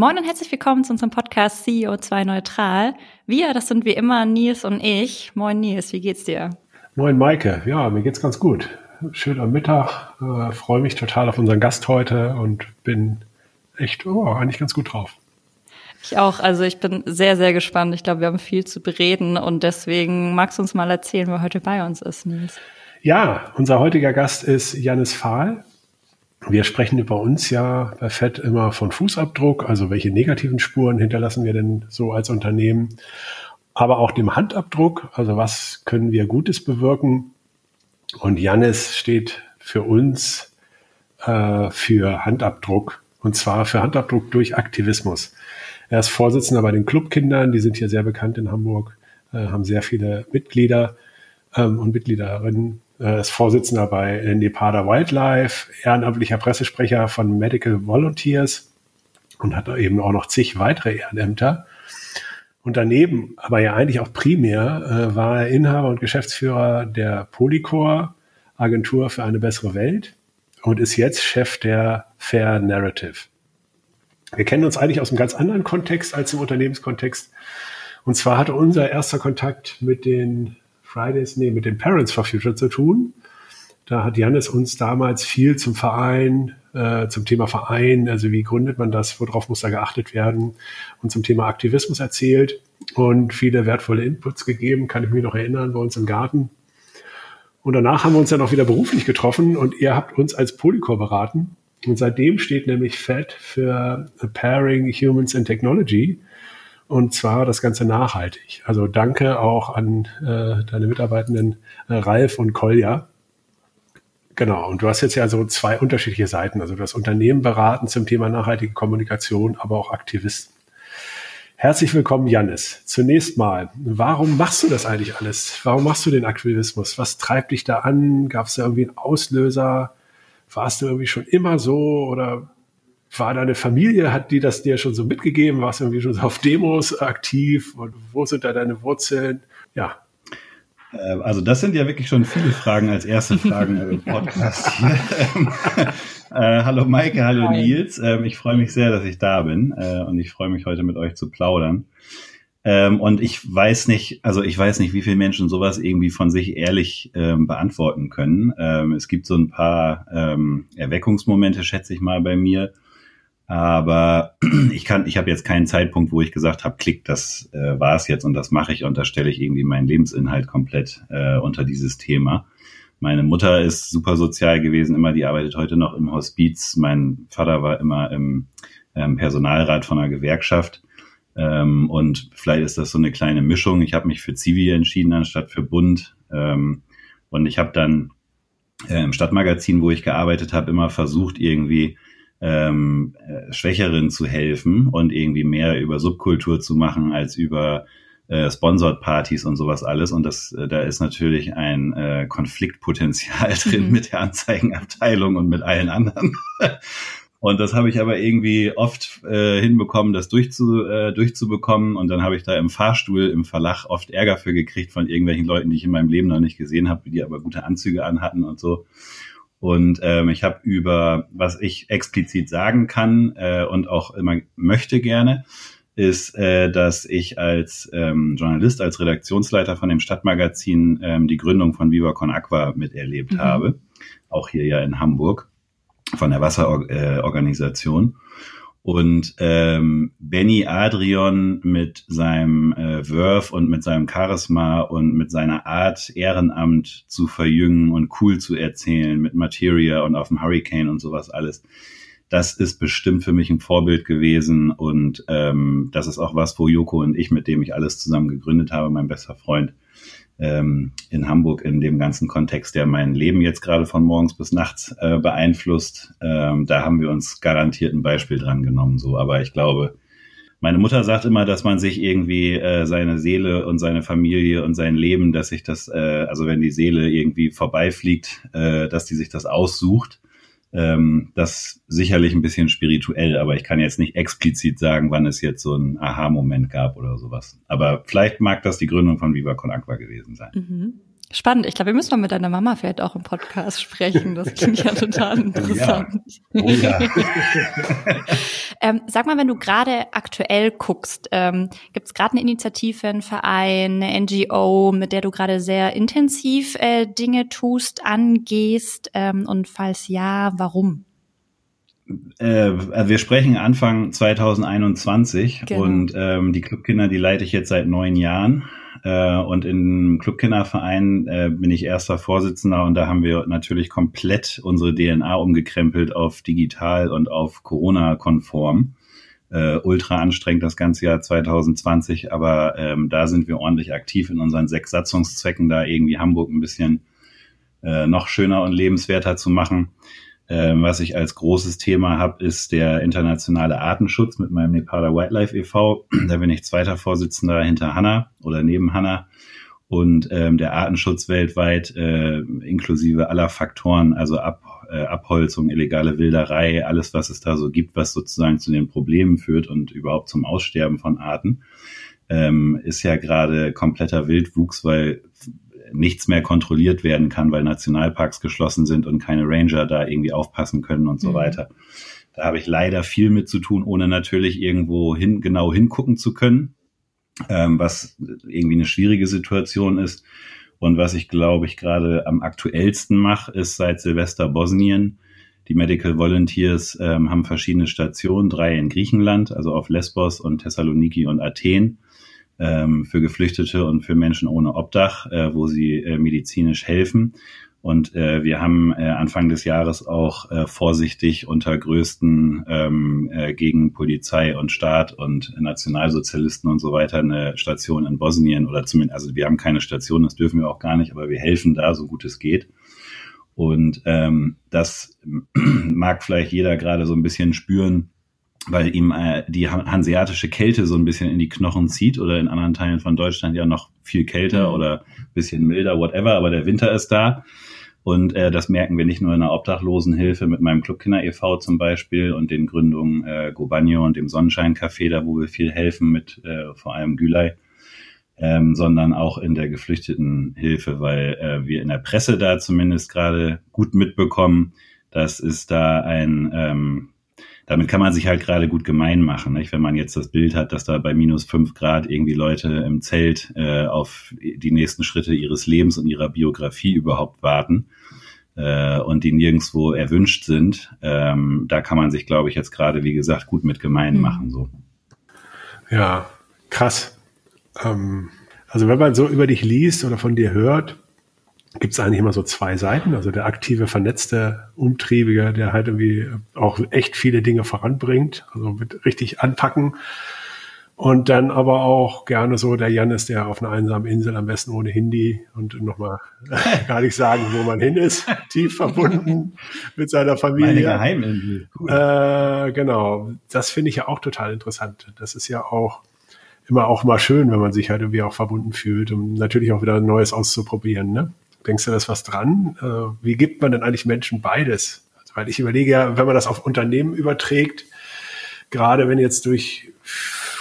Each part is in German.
Moin und herzlich willkommen zu unserem Podcast CEO2 Neutral. Wir, das sind wie immer Nils und ich. Moin Nils, wie geht's dir? Moin Maike, ja, mir geht's ganz gut. Schön am Mittag, äh, freue mich total auf unseren Gast heute und bin echt oh, eigentlich ganz gut drauf. Ich auch, also ich bin sehr, sehr gespannt. Ich glaube, wir haben viel zu bereden und deswegen magst du uns mal erzählen, wer heute bei uns ist, Nils. Ja, unser heutiger Gast ist Janis Fahl. Wir sprechen bei uns ja bei FED immer von Fußabdruck, also welche negativen Spuren hinterlassen wir denn so als Unternehmen, aber auch dem Handabdruck, also was können wir Gutes bewirken. Und Janis steht für uns äh, für Handabdruck und zwar für Handabdruck durch Aktivismus. Er ist Vorsitzender bei den Clubkindern, die sind hier sehr bekannt in Hamburg, äh, haben sehr viele Mitglieder ähm, und Mitgliederinnen äh, ist Vorsitzender bei Nepada Wildlife, ehrenamtlicher Pressesprecher von Medical Volunteers und hat eben auch noch zig weitere Ehrenämter. Und daneben, aber ja eigentlich auch primär, äh, war er Inhaber und Geschäftsführer der Polycor, Agentur für eine bessere Welt und ist jetzt Chef der Fair Narrative. Wir kennen uns eigentlich aus einem ganz anderen Kontext als im Unternehmenskontext. Und zwar hatte unser erster Kontakt mit den Fridays, nee, mit den Parents for Future zu tun. Da hat Janis uns damals viel zum Verein, äh, zum Thema Verein, also wie gründet man das, worauf muss da geachtet werden und zum Thema Aktivismus erzählt und viele wertvolle Inputs gegeben, kann ich mich noch erinnern, bei uns im Garten. Und danach haben wir uns dann auch wieder beruflich getroffen und ihr habt uns als Polycor beraten. Und seitdem steht nämlich FED für Pairing Humans and Technology und zwar das Ganze nachhaltig. Also danke auch an äh, deine Mitarbeitenden äh, Ralf und Kolja. Genau, und du hast jetzt ja so zwei unterschiedliche Seiten. Also das Unternehmen beraten zum Thema nachhaltige Kommunikation, aber auch Aktivisten. Herzlich willkommen, Jannis. Zunächst mal, warum machst du das eigentlich alles? Warum machst du den Aktivismus? Was treibt dich da an? Gab es da irgendwie einen Auslöser? Warst du irgendwie schon immer so oder war deine Familie, hat die das dir schon so mitgegeben? Warst du irgendwie schon so auf Demos aktiv? Und wo sind da deine Wurzeln? Ja. Äh, also das sind ja wirklich schon viele Fragen als erste Fragen im Podcast hier. äh, hallo Maike, hallo Hi. Nils. Ähm, ich freue mich sehr, dass ich da bin äh, und ich freue mich heute mit euch zu plaudern. Ähm, und ich weiß nicht, also ich weiß nicht, wie viele Menschen sowas irgendwie von sich ehrlich ähm, beantworten können. Ähm, es gibt so ein paar ähm, Erweckungsmomente, schätze ich mal, bei mir. Aber ich kann, ich habe jetzt keinen Zeitpunkt, wo ich gesagt habe, klick, das äh, war es jetzt und das mache ich und da stelle ich irgendwie meinen Lebensinhalt komplett äh, unter dieses Thema. Meine Mutter ist super sozial gewesen, immer, die arbeitet heute noch im Hospiz. Mein Vater war immer im ähm, Personalrat von einer Gewerkschaft. Ähm, und vielleicht ist das so eine kleine Mischung. Ich habe mich für Zivi entschieden anstatt für Bund. Ähm, und ich habe dann äh, im Stadtmagazin, wo ich gearbeitet habe, immer versucht, irgendwie ähm, äh, Schwächeren zu helfen und irgendwie mehr über Subkultur zu machen als über äh, Sponsored-Partys und sowas alles. Und das, äh, da ist natürlich ein äh, Konfliktpotenzial drin mhm. mit der Anzeigenabteilung und mit allen anderen. Und das habe ich aber irgendwie oft äh, hinbekommen, das durchzu, äh, durchzubekommen. Und dann habe ich da im Fahrstuhl im Verlag oft Ärger für gekriegt von irgendwelchen Leuten, die ich in meinem Leben noch nicht gesehen habe, die aber gute Anzüge anhatten und so. Und ähm, ich habe über, was ich explizit sagen kann äh, und auch immer möchte gerne, ist, äh, dass ich als ähm, Journalist, als Redaktionsleiter von dem Stadtmagazin ähm, die Gründung von Viva Con Aqua miterlebt mhm. habe, auch hier ja in Hamburg von der Wasserorganisation. Und ähm, Benny Adrian mit seinem äh, Wurf und mit seinem Charisma und mit seiner Art, Ehrenamt zu verjüngen und cool zu erzählen, mit Materia und auf dem Hurricane und sowas alles, das ist bestimmt für mich ein Vorbild gewesen. Und ähm, das ist auch was, wo Joko und ich, mit dem ich alles zusammen gegründet habe, mein bester Freund, ähm, in Hamburg in dem ganzen Kontext, der mein Leben jetzt gerade von morgens bis nachts äh, beeinflusst. Ähm, da haben wir uns garantiert ein Beispiel dran genommen. So, aber ich glaube, meine Mutter sagt immer, dass man sich irgendwie äh, seine Seele und seine Familie und sein Leben, dass sich das, äh, also wenn die Seele irgendwie vorbeifliegt, äh, dass die sich das aussucht ähm, das sicherlich ein bisschen spirituell, aber ich kann jetzt nicht explizit sagen, wann es jetzt so einen Aha-Moment gab oder sowas. Aber vielleicht mag das die Gründung von Viva Con Aqua gewesen sein. Mhm. Spannend. Ich glaube, wir müssen mal mit deiner Mama vielleicht auch im Podcast sprechen. Das klingt ja total interessant. Ja. Oh ja. ähm, sag mal, wenn du gerade aktuell guckst, ähm, gibt es gerade eine Initiative, einen Verein, eine NGO, mit der du gerade sehr intensiv äh, Dinge tust, angehst? Ähm, und falls ja, warum? Äh, also wir sprechen Anfang 2021 genau. und ähm, die Clubkinder, die leite ich jetzt seit neun Jahren. Äh, und im Clubkinderverein äh, bin ich erster Vorsitzender und da haben wir natürlich komplett unsere DNA umgekrempelt auf digital und auf Corona-konform. Äh, ultra anstrengend das ganze Jahr 2020, aber ähm, da sind wir ordentlich aktiv in unseren sechs Satzungszwecken, da irgendwie Hamburg ein bisschen äh, noch schöner und lebenswerter zu machen. Ähm, was ich als großes Thema habe, ist der internationale Artenschutz mit meinem Nepal Wildlife e.V. Da bin ich zweiter Vorsitzender hinter Hanna oder neben Hanna. Und ähm, der Artenschutz weltweit, äh, inklusive aller Faktoren, also Ab, äh, Abholzung, illegale Wilderei, alles, was es da so gibt, was sozusagen zu den Problemen führt und überhaupt zum Aussterben von Arten, ähm, ist ja gerade kompletter Wildwuchs, weil nichts mehr kontrolliert werden kann, weil Nationalparks geschlossen sind und keine Ranger da irgendwie aufpassen können und so mhm. weiter. Da habe ich leider viel mit zu tun, ohne natürlich irgendwo hin, genau hingucken zu können, ähm, was irgendwie eine schwierige Situation ist. Und was ich glaube ich gerade am aktuellsten mache, ist seit Silvester Bosnien. Die Medical Volunteers ähm, haben verschiedene Stationen, drei in Griechenland, also auf Lesbos und Thessaloniki und Athen ähm, für Geflüchtete und für Menschen ohne Obdach, äh, wo sie äh, medizinisch helfen. Und äh, wir haben äh, Anfang des Jahres auch äh, vorsichtig unter größten ähm, äh, gegen Polizei und Staat und Nationalsozialisten und so weiter eine Station in Bosnien oder zumindest, also wir haben keine Station, das dürfen wir auch gar nicht, aber wir helfen da, so gut es geht. Und ähm, das mag vielleicht jeder gerade so ein bisschen spüren, weil ihm äh, die hanseatische Kälte so ein bisschen in die Knochen zieht oder in anderen Teilen von Deutschland ja noch viel kälter mhm. oder bisschen milder, whatever, aber der Winter ist da. Und äh, das merken wir nicht nur in der Obdachlosenhilfe mit meinem Clubkinder e.V. zum Beispiel und den Gründungen äh, Gobagno und dem Sonnenschein-Café, da wo wir viel helfen mit äh, vor allem Gülay, ähm, sondern auch in der Geflüchtetenhilfe, weil äh, wir in der Presse da zumindest gerade gut mitbekommen, dass es da ein ähm, damit kann man sich halt gerade gut gemein machen. Nicht? Wenn man jetzt das Bild hat, dass da bei minus fünf Grad irgendwie Leute im Zelt äh, auf die nächsten Schritte ihres Lebens und ihrer Biografie überhaupt warten äh, und die nirgendwo erwünscht sind, ähm, da kann man sich, glaube ich, jetzt gerade, wie gesagt, gut mit gemein mhm. machen. So. Ja, krass. Ähm, also wenn man so über dich liest oder von dir hört, gibt es eigentlich immer so zwei Seiten. Also der aktive, vernetzte Umtriebige, der halt irgendwie auch echt viele Dinge voranbringt, also mit richtig anpacken. Und dann aber auch gerne so der Janis, der auf einer einsamen Insel, am besten ohne Hindi und nochmal gar nicht sagen, wo man hin ist, tief verbunden mit seiner Familie. Meine Geheiminsel. Äh, genau, das finde ich ja auch total interessant. Das ist ja auch immer auch mal schön, wenn man sich halt irgendwie auch verbunden fühlt, um natürlich auch wieder Neues auszuprobieren. Ne? Denkst du, da ist was dran? Äh, wie gibt man denn eigentlich Menschen beides? Also, weil ich überlege ja, wenn man das auf Unternehmen überträgt, gerade wenn jetzt durch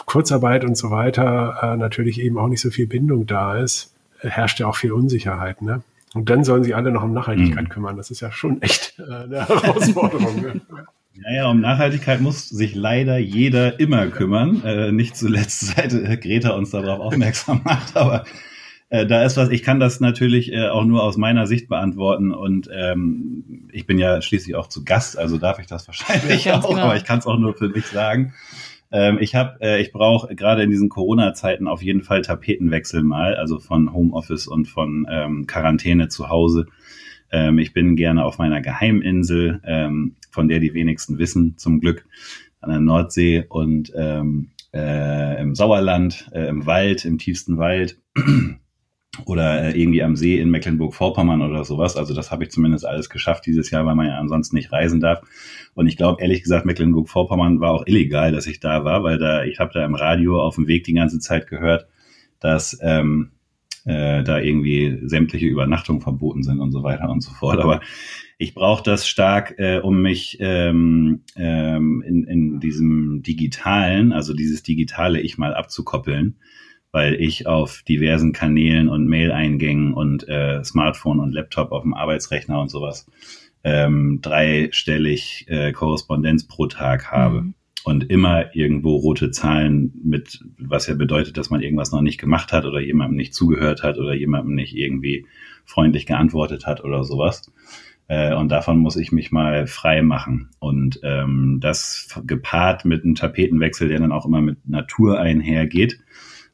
Kurzarbeit und so weiter äh, natürlich eben auch nicht so viel Bindung da ist, herrscht ja auch viel Unsicherheit. Ne? Und dann sollen sich alle noch um Nachhaltigkeit mhm. kümmern. Das ist ja schon echt äh, eine Herausforderung. ne? Naja, um Nachhaltigkeit muss sich leider jeder immer kümmern. Äh, nicht zuletzt seit Greta uns darauf aufmerksam macht, aber äh, da ist was, ich kann das natürlich äh, auch nur aus meiner Sicht beantworten und ähm, ich bin ja schließlich auch zu Gast, also darf ich das wahrscheinlich ja, auch, genau. aber ich kann es auch nur für mich sagen. Ähm, ich habe, äh, ich brauche gerade in diesen Corona-Zeiten auf jeden Fall Tapetenwechsel mal, also von Homeoffice und von ähm, Quarantäne zu Hause. Ähm, ich bin gerne auf meiner Geheiminsel, ähm, von der die wenigsten wissen, zum Glück, an der Nordsee und ähm, äh, im Sauerland, äh, im Wald, im tiefsten Wald oder äh, irgendwie am See in Mecklenburg-Vorpommern oder sowas. Also das habe ich zumindest alles geschafft dieses Jahr, weil man ja ansonsten nicht reisen darf. Und ich glaube, ehrlich gesagt, Mecklenburg-Vorpommern war auch illegal, dass ich da war, weil da, ich habe da im Radio auf dem Weg die ganze Zeit gehört, dass ähm, äh, da irgendwie sämtliche Übernachtungen verboten sind und so weiter und so fort. Aber ich brauche das stark, äh, um mich ähm, ähm, in, in diesem digitalen, also dieses digitale Ich mal abzukoppeln weil ich auf diversen Kanälen und Mail-Eingängen und äh, Smartphone und Laptop auf dem Arbeitsrechner und sowas ähm, dreistellig äh, Korrespondenz pro Tag habe. Mhm. Und immer irgendwo rote Zahlen mit, was ja bedeutet, dass man irgendwas noch nicht gemacht hat oder jemandem nicht zugehört hat oder jemandem nicht irgendwie freundlich geantwortet hat oder sowas. Äh, und davon muss ich mich mal frei machen. Und ähm, das gepaart mit einem Tapetenwechsel, der dann auch immer mit Natur einhergeht,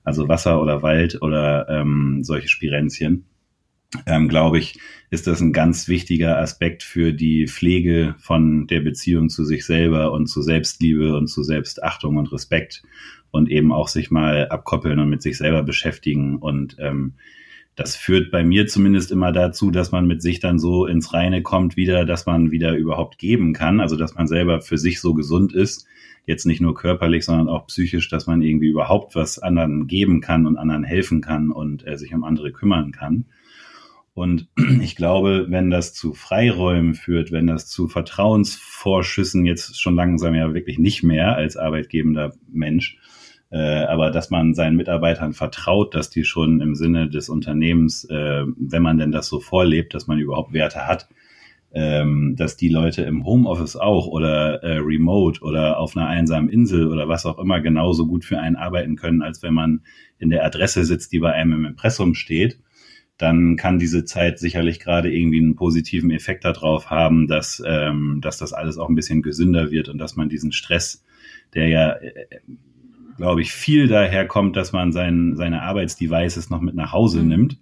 also Wasser oder Wald oder ähm, solche Spirenzien, ähm, glaube ich, ist das ein ganz wichtiger Aspekt für die Pflege von der Beziehung zu sich selber und zu Selbstliebe und zu Selbstachtung und Respekt und eben auch sich mal abkoppeln und mit sich selber beschäftigen und ähm, das führt bei mir zumindest immer dazu, dass man mit sich dann so ins Reine kommt wieder, dass man wieder überhaupt geben kann. Also dass man selber für sich so gesund ist, jetzt nicht nur körperlich, sondern auch psychisch, dass man irgendwie überhaupt was anderen geben kann und anderen helfen kann und äh, sich um andere kümmern kann. Und ich glaube, wenn das zu Freiräumen führt, wenn das zu Vertrauensvorschüssen jetzt schon langsam ja wirklich nicht mehr als arbeitgebender Mensch, äh, aber dass man seinen Mitarbeitern vertraut, dass die schon im Sinne des Unternehmens, äh, wenn man denn das so vorlebt, dass man überhaupt Werte hat, ähm, dass die Leute im Homeoffice auch oder äh, remote oder auf einer einsamen Insel oder was auch immer genauso gut für einen arbeiten können, als wenn man in der Adresse sitzt, die bei einem im Impressum steht dann kann diese Zeit sicherlich gerade irgendwie einen positiven Effekt darauf haben, dass, ähm, dass das alles auch ein bisschen gesünder wird und dass man diesen Stress, der ja äh, glaube ich, viel daher kommt, dass man sein, seine Arbeitsdevices noch mit nach Hause mhm. nimmt,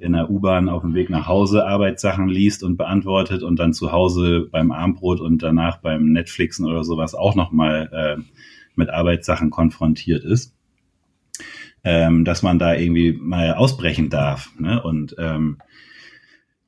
in der U-Bahn auf dem Weg nach Hause Arbeitssachen liest und beantwortet und dann zu Hause beim Armbrot und danach beim Netflixen oder sowas auch nochmal äh, mit Arbeitssachen konfrontiert ist. Ähm, dass man da irgendwie mal ausbrechen darf. Ne? Und ähm,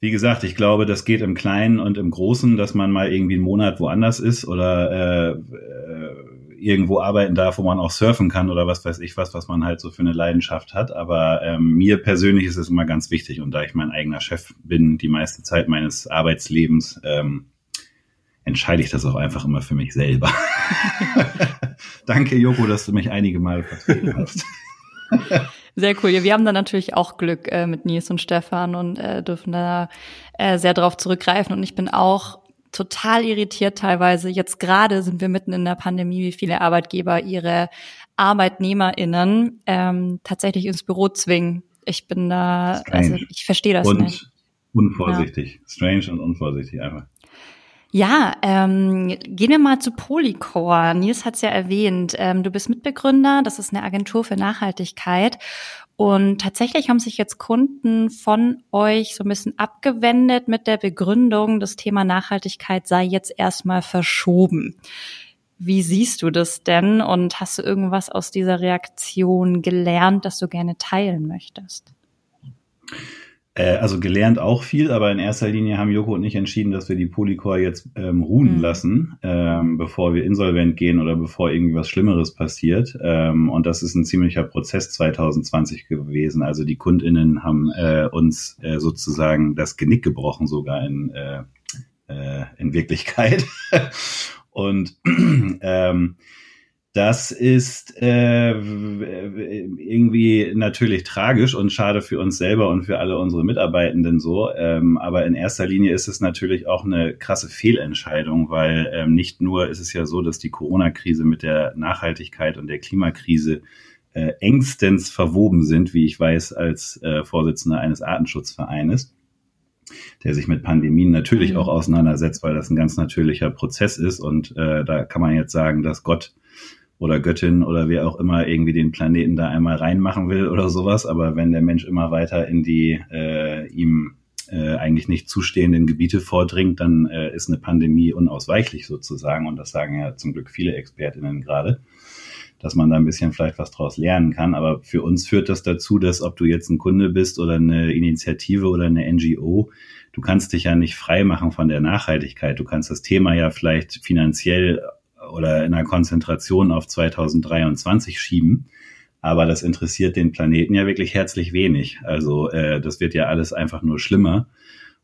wie gesagt, ich glaube, das geht im Kleinen und im Großen, dass man mal irgendwie einen Monat woanders ist oder äh, äh, irgendwo arbeiten darf, wo man auch surfen kann oder was weiß ich was, was man halt so für eine Leidenschaft hat. Aber ähm, mir persönlich ist es immer ganz wichtig und da ich mein eigener Chef bin, die meiste Zeit meines Arbeitslebens, ähm, entscheide ich das auch einfach immer für mich selber. Danke, Joko, dass du mich einige Male vertreten hast. Sehr cool. Ja, wir haben da natürlich auch Glück äh, mit Nils und Stefan und äh, dürfen da äh, sehr drauf zurückgreifen. Und ich bin auch total irritiert teilweise. Jetzt gerade sind wir mitten in der Pandemie, wie viele Arbeitgeber ihre ArbeitnehmerInnen ähm, tatsächlich ins Büro zwingen. Ich bin da, Strange. also ich verstehe das und nicht. Unvorsichtig. Ja. Strange und unvorsichtig einfach. Ja, ähm, gehen wir mal zu Polycore. Nils hat es ja erwähnt. Ähm, du bist Mitbegründer, das ist eine Agentur für Nachhaltigkeit. Und tatsächlich haben sich jetzt Kunden von euch so ein bisschen abgewendet mit der Begründung, das Thema Nachhaltigkeit sei jetzt erstmal verschoben. Wie siehst du das denn und hast du irgendwas aus dieser Reaktion gelernt, das du gerne teilen möchtest? Äh, also gelernt auch viel, aber in erster Linie haben Joko und ich entschieden, dass wir die Polycore jetzt ähm, ruhen mhm. lassen, ähm, bevor wir insolvent gehen oder bevor irgendwie was Schlimmeres passiert. Ähm, und das ist ein ziemlicher Prozess 2020 gewesen. Also die KundInnen haben äh, uns äh, sozusagen das Genick gebrochen, sogar in, äh, äh, in Wirklichkeit. und ähm, das ist äh, irgendwie natürlich tragisch und schade für uns selber und für alle unsere Mitarbeitenden so. Ähm, aber in erster Linie ist es natürlich auch eine krasse Fehlentscheidung, weil ähm, nicht nur ist es ja so, dass die Corona-Krise mit der Nachhaltigkeit und der Klimakrise äh, engstens verwoben sind, wie ich weiß, als äh, Vorsitzender eines Artenschutzvereines der sich mit Pandemien natürlich mhm. auch auseinandersetzt, weil das ein ganz natürlicher Prozess ist. Und äh, da kann man jetzt sagen, dass Gott oder Göttin oder wer auch immer irgendwie den Planeten da einmal reinmachen will oder sowas. Aber wenn der Mensch immer weiter in die äh, ihm äh, eigentlich nicht zustehenden Gebiete vordringt, dann äh, ist eine Pandemie unausweichlich sozusagen. Und das sagen ja zum Glück viele Expertinnen gerade, dass man da ein bisschen vielleicht was draus lernen kann. Aber für uns führt das dazu, dass ob du jetzt ein Kunde bist oder eine Initiative oder eine NGO, du kannst dich ja nicht frei machen von der Nachhaltigkeit. Du kannst das Thema ja vielleicht finanziell oder in einer Konzentration auf 2023 schieben. Aber das interessiert den Planeten ja wirklich herzlich wenig. Also äh, das wird ja alles einfach nur schlimmer.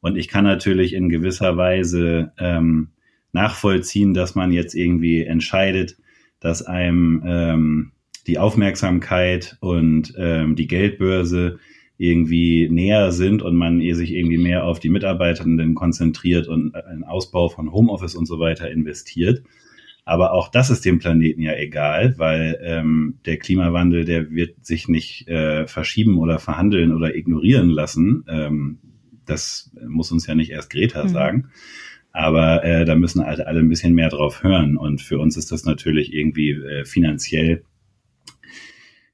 Und ich kann natürlich in gewisser Weise ähm, nachvollziehen, dass man jetzt irgendwie entscheidet, dass einem ähm, die Aufmerksamkeit und ähm, die Geldbörse irgendwie näher sind und man sich irgendwie mehr auf die Mitarbeitenden konzentriert und einen Ausbau von Homeoffice und so weiter investiert. Aber auch das ist dem Planeten ja egal, weil ähm, der Klimawandel, der wird sich nicht äh, verschieben oder verhandeln oder ignorieren lassen. Ähm, das muss uns ja nicht erst Greta mhm. sagen. Aber äh, da müssen halt alle ein bisschen mehr drauf hören. Und für uns ist das natürlich irgendwie äh, finanziell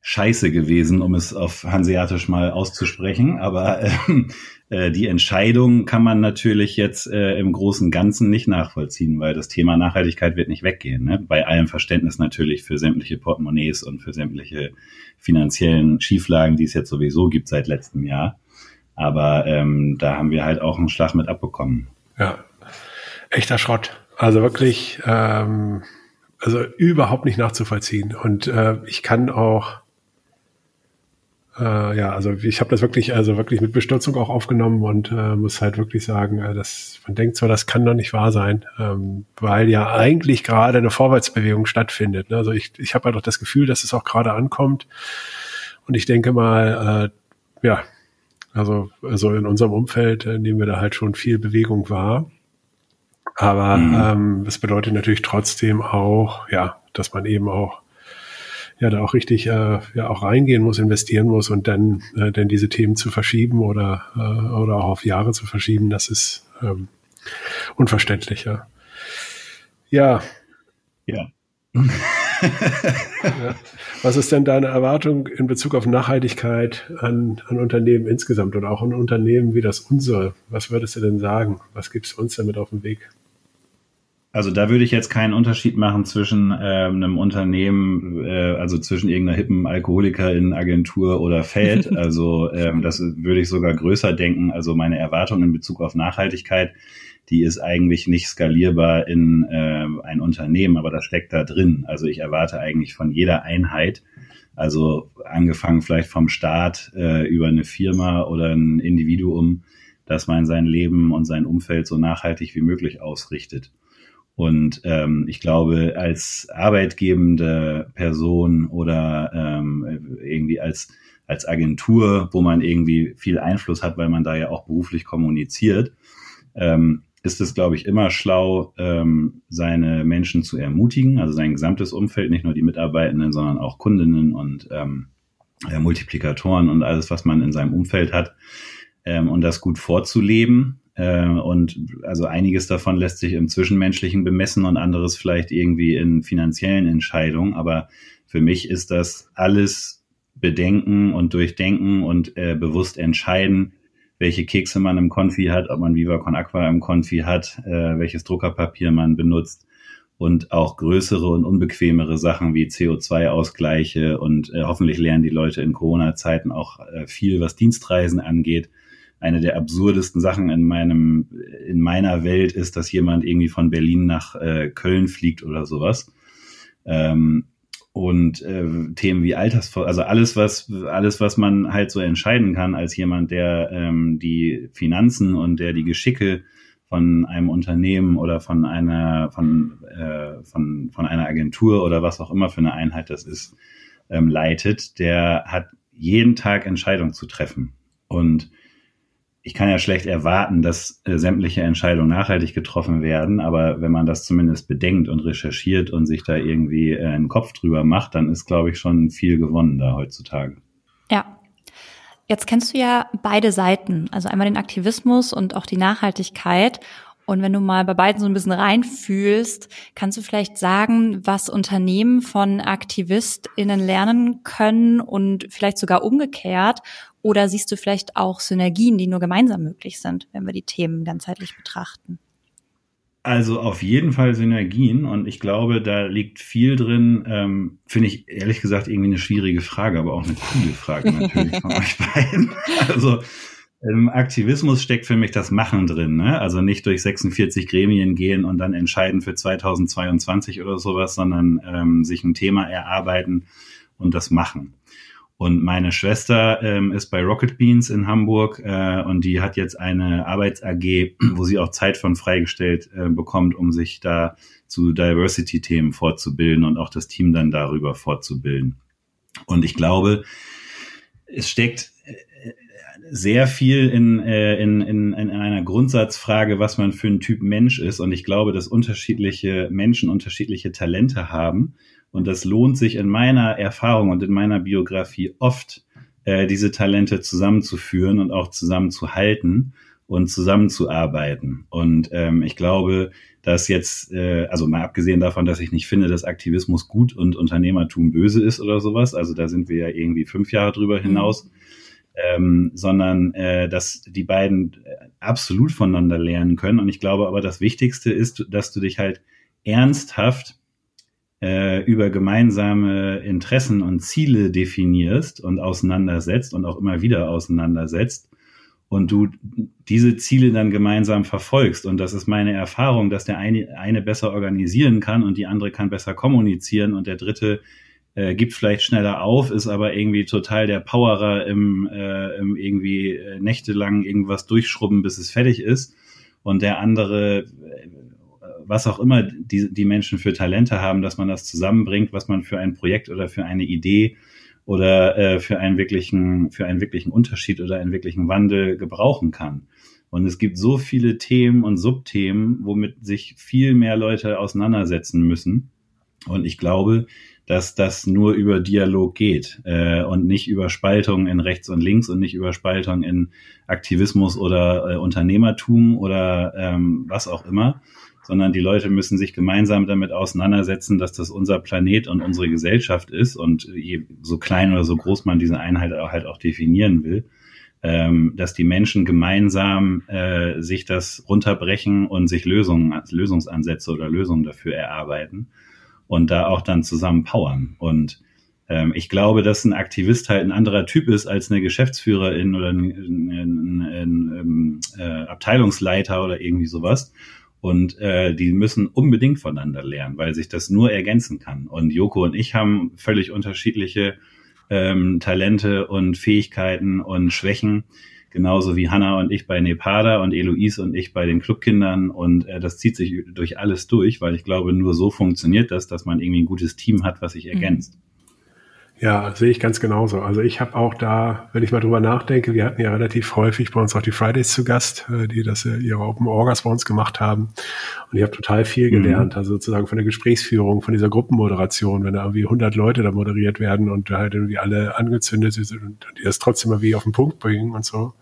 scheiße gewesen, um es auf Hanseatisch mal auszusprechen. Aber ähm, äh, die Entscheidung kann man natürlich jetzt äh, im großen Ganzen nicht nachvollziehen, weil das Thema Nachhaltigkeit wird nicht weggehen. Ne? Bei allem Verständnis natürlich für sämtliche Portemonnaies und für sämtliche finanziellen Schieflagen, die es jetzt sowieso gibt seit letztem Jahr. Aber ähm, da haben wir halt auch einen Schlag mit abbekommen. Ja, echter Schrott. Also wirklich, ähm, also überhaupt nicht nachzuvollziehen. Und äh, ich kann auch äh, ja, also ich habe das wirklich, also wirklich mit Bestürzung auch aufgenommen und äh, muss halt wirklich sagen, äh, dass man denkt so, das kann doch nicht wahr sein, ähm, weil ja eigentlich gerade eine Vorwärtsbewegung stattfindet. Ne? Also ich, ich habe halt auch das Gefühl, dass es auch gerade ankommt. Und ich denke mal, äh, ja, also, also in unserem Umfeld äh, nehmen wir da halt schon viel Bewegung wahr. Aber mhm. ähm, das bedeutet natürlich trotzdem auch, ja, dass man eben auch ja da auch richtig äh, ja auch reingehen muss, investieren muss und dann äh, denn diese Themen zu verschieben oder äh, oder auch auf Jahre zu verschieben, das ist ähm, unverständlich, ja. Ja. Ja. ja. Was ist denn deine Erwartung in Bezug auf Nachhaltigkeit an, an Unternehmen insgesamt oder auch an Unternehmen wie das unsere? Was würdest du denn sagen? Was gibst du uns damit auf den Weg? Also da würde ich jetzt keinen Unterschied machen zwischen äh, einem Unternehmen, äh, also zwischen irgendeiner hippen Alkoholikerin-Agentur oder Feld. Also ähm, das würde ich sogar größer denken. Also meine Erwartung in Bezug auf Nachhaltigkeit, die ist eigentlich nicht skalierbar in äh, ein Unternehmen, aber das steckt da drin. Also ich erwarte eigentlich von jeder Einheit, also angefangen vielleicht vom Staat äh, über eine Firma oder ein Individuum, dass man sein Leben und sein Umfeld so nachhaltig wie möglich ausrichtet. Und ähm, ich glaube, als arbeitgebende Person oder ähm, irgendwie als, als Agentur, wo man irgendwie viel Einfluss hat, weil man da ja auch beruflich kommuniziert, ähm, ist es, glaube ich, immer schlau, ähm, seine Menschen zu ermutigen, also sein gesamtes Umfeld, nicht nur die Mitarbeitenden, sondern auch Kundinnen und ähm, äh, Multiplikatoren und alles, was man in seinem Umfeld hat, ähm, und das gut vorzuleben und also einiges davon lässt sich im Zwischenmenschlichen bemessen und anderes vielleicht irgendwie in finanziellen Entscheidungen. Aber für mich ist das alles bedenken und durchdenken und äh, bewusst entscheiden, welche Kekse man im Konfi hat, ob man Viva Con Aqua im Konfi hat, äh, welches Druckerpapier man benutzt und auch größere und unbequemere Sachen wie CO2-Ausgleiche und äh, hoffentlich lernen die Leute in Corona-Zeiten auch äh, viel, was Dienstreisen angeht eine der absurdesten Sachen in meinem, in meiner Welt ist, dass jemand irgendwie von Berlin nach äh, Köln fliegt oder sowas. Ähm, und äh, Themen wie Altersvor also alles was alles was man halt so entscheiden kann als jemand der ähm, die Finanzen und der die Geschicke von einem Unternehmen oder von einer von äh, von von einer Agentur oder was auch immer für eine Einheit das ist ähm, leitet der hat jeden Tag Entscheidungen zu treffen und ich kann ja schlecht erwarten, dass äh, sämtliche Entscheidungen nachhaltig getroffen werden, aber wenn man das zumindest bedenkt und recherchiert und sich da irgendwie äh, einen Kopf drüber macht, dann ist, glaube ich, schon viel gewonnen da heutzutage. Ja. Jetzt kennst du ja beide Seiten, also einmal den Aktivismus und auch die Nachhaltigkeit. Und wenn du mal bei beiden so ein bisschen reinfühlst, kannst du vielleicht sagen, was Unternehmen von AktivistInnen lernen können und vielleicht sogar umgekehrt oder siehst du vielleicht auch Synergien, die nur gemeinsam möglich sind, wenn wir die Themen ganzheitlich betrachten? Also auf jeden Fall Synergien und ich glaube, da liegt viel drin. Ähm, Finde ich ehrlich gesagt irgendwie eine schwierige Frage, aber auch eine coole Frage natürlich von euch beiden. Also im Aktivismus steckt für mich das Machen drin. Ne? Also nicht durch 46 Gremien gehen und dann entscheiden für 2022 oder sowas, sondern ähm, sich ein Thema erarbeiten und das machen. Und meine Schwester ähm, ist bei Rocket Beans in Hamburg äh, und die hat jetzt eine Arbeits-AG, wo sie auch Zeit von freigestellt äh, bekommt, um sich da zu Diversity-Themen fortzubilden und auch das Team dann darüber fortzubilden. Und ich glaube, es steckt sehr viel in, äh, in, in, in einer Grundsatzfrage, was man für ein Typ Mensch ist. Und ich glaube, dass unterschiedliche Menschen unterschiedliche Talente haben. Und das lohnt sich in meiner Erfahrung und in meiner Biografie oft, äh, diese Talente zusammenzuführen und auch zusammenzuhalten und zusammenzuarbeiten. Und ähm, ich glaube, dass jetzt, äh, also mal abgesehen davon, dass ich nicht finde, dass Aktivismus gut und Unternehmertum böse ist oder sowas, also da sind wir ja irgendwie fünf Jahre drüber mhm. hinaus. Mhm ähm, sondern äh, dass die beiden äh, absolut voneinander lernen können. Und ich glaube aber, das Wichtigste ist, dass du dich halt ernsthaft äh, über gemeinsame Interessen und Ziele definierst und auseinandersetzt und auch immer wieder auseinandersetzt und du diese Ziele dann gemeinsam verfolgst. Und das ist meine Erfahrung, dass der eine, eine besser organisieren kann und die andere kann besser kommunizieren und der dritte äh, gibt vielleicht schneller auf, ist aber irgendwie total der Powerer im, äh, im irgendwie äh, nächtelang irgendwas durchschrubben, bis es fertig ist. Und der andere, äh, was auch immer die, die Menschen für Talente haben, dass man das zusammenbringt, was man für ein Projekt oder für eine Idee oder äh, für einen wirklichen, für einen wirklichen Unterschied oder einen wirklichen Wandel gebrauchen kann. Und es gibt so viele Themen und Subthemen, womit sich viel mehr Leute auseinandersetzen müssen. Und ich glaube, dass das nur über Dialog geht äh, und nicht über Spaltung in rechts und links und nicht über Spaltung in Aktivismus oder äh, Unternehmertum oder ähm, was auch immer, sondern die Leute müssen sich gemeinsam damit auseinandersetzen, dass das unser Planet und unsere Gesellschaft ist und je, so klein oder so groß man diese Einheit auch, halt auch definieren will, ähm, dass die Menschen gemeinsam äh, sich das runterbrechen und sich Lösungen, Lösungsansätze oder Lösungen dafür erarbeiten und da auch dann zusammen powern. Und ähm, ich glaube, dass ein Aktivist halt ein anderer Typ ist als eine Geschäftsführerin oder ein, ein, ein, ein ähm, äh, Abteilungsleiter oder irgendwie sowas. Und äh, die müssen unbedingt voneinander lernen, weil sich das nur ergänzen kann. Und Joko und ich haben völlig unterschiedliche ähm, Talente und Fähigkeiten und Schwächen genauso wie Hanna und ich bei Nepada und Eloise und ich bei den Clubkindern und äh, das zieht sich durch alles durch, weil ich glaube, nur so funktioniert das, dass man irgendwie ein gutes Team hat, was sich ergänzt. Ja, sehe ich ganz genauso. Also ich habe auch da, wenn ich mal drüber nachdenke, wir hatten ja relativ häufig bei uns auch die Fridays zu Gast, äh, die das äh, ihre Open Orgas bei uns gemacht haben. Und ich habe total viel mhm. gelernt, also sozusagen von der Gesprächsführung, von dieser Gruppenmoderation, wenn da irgendwie 100 Leute da moderiert werden und halt irgendwie alle angezündet sind und die das trotzdem irgendwie auf den Punkt bringen und so.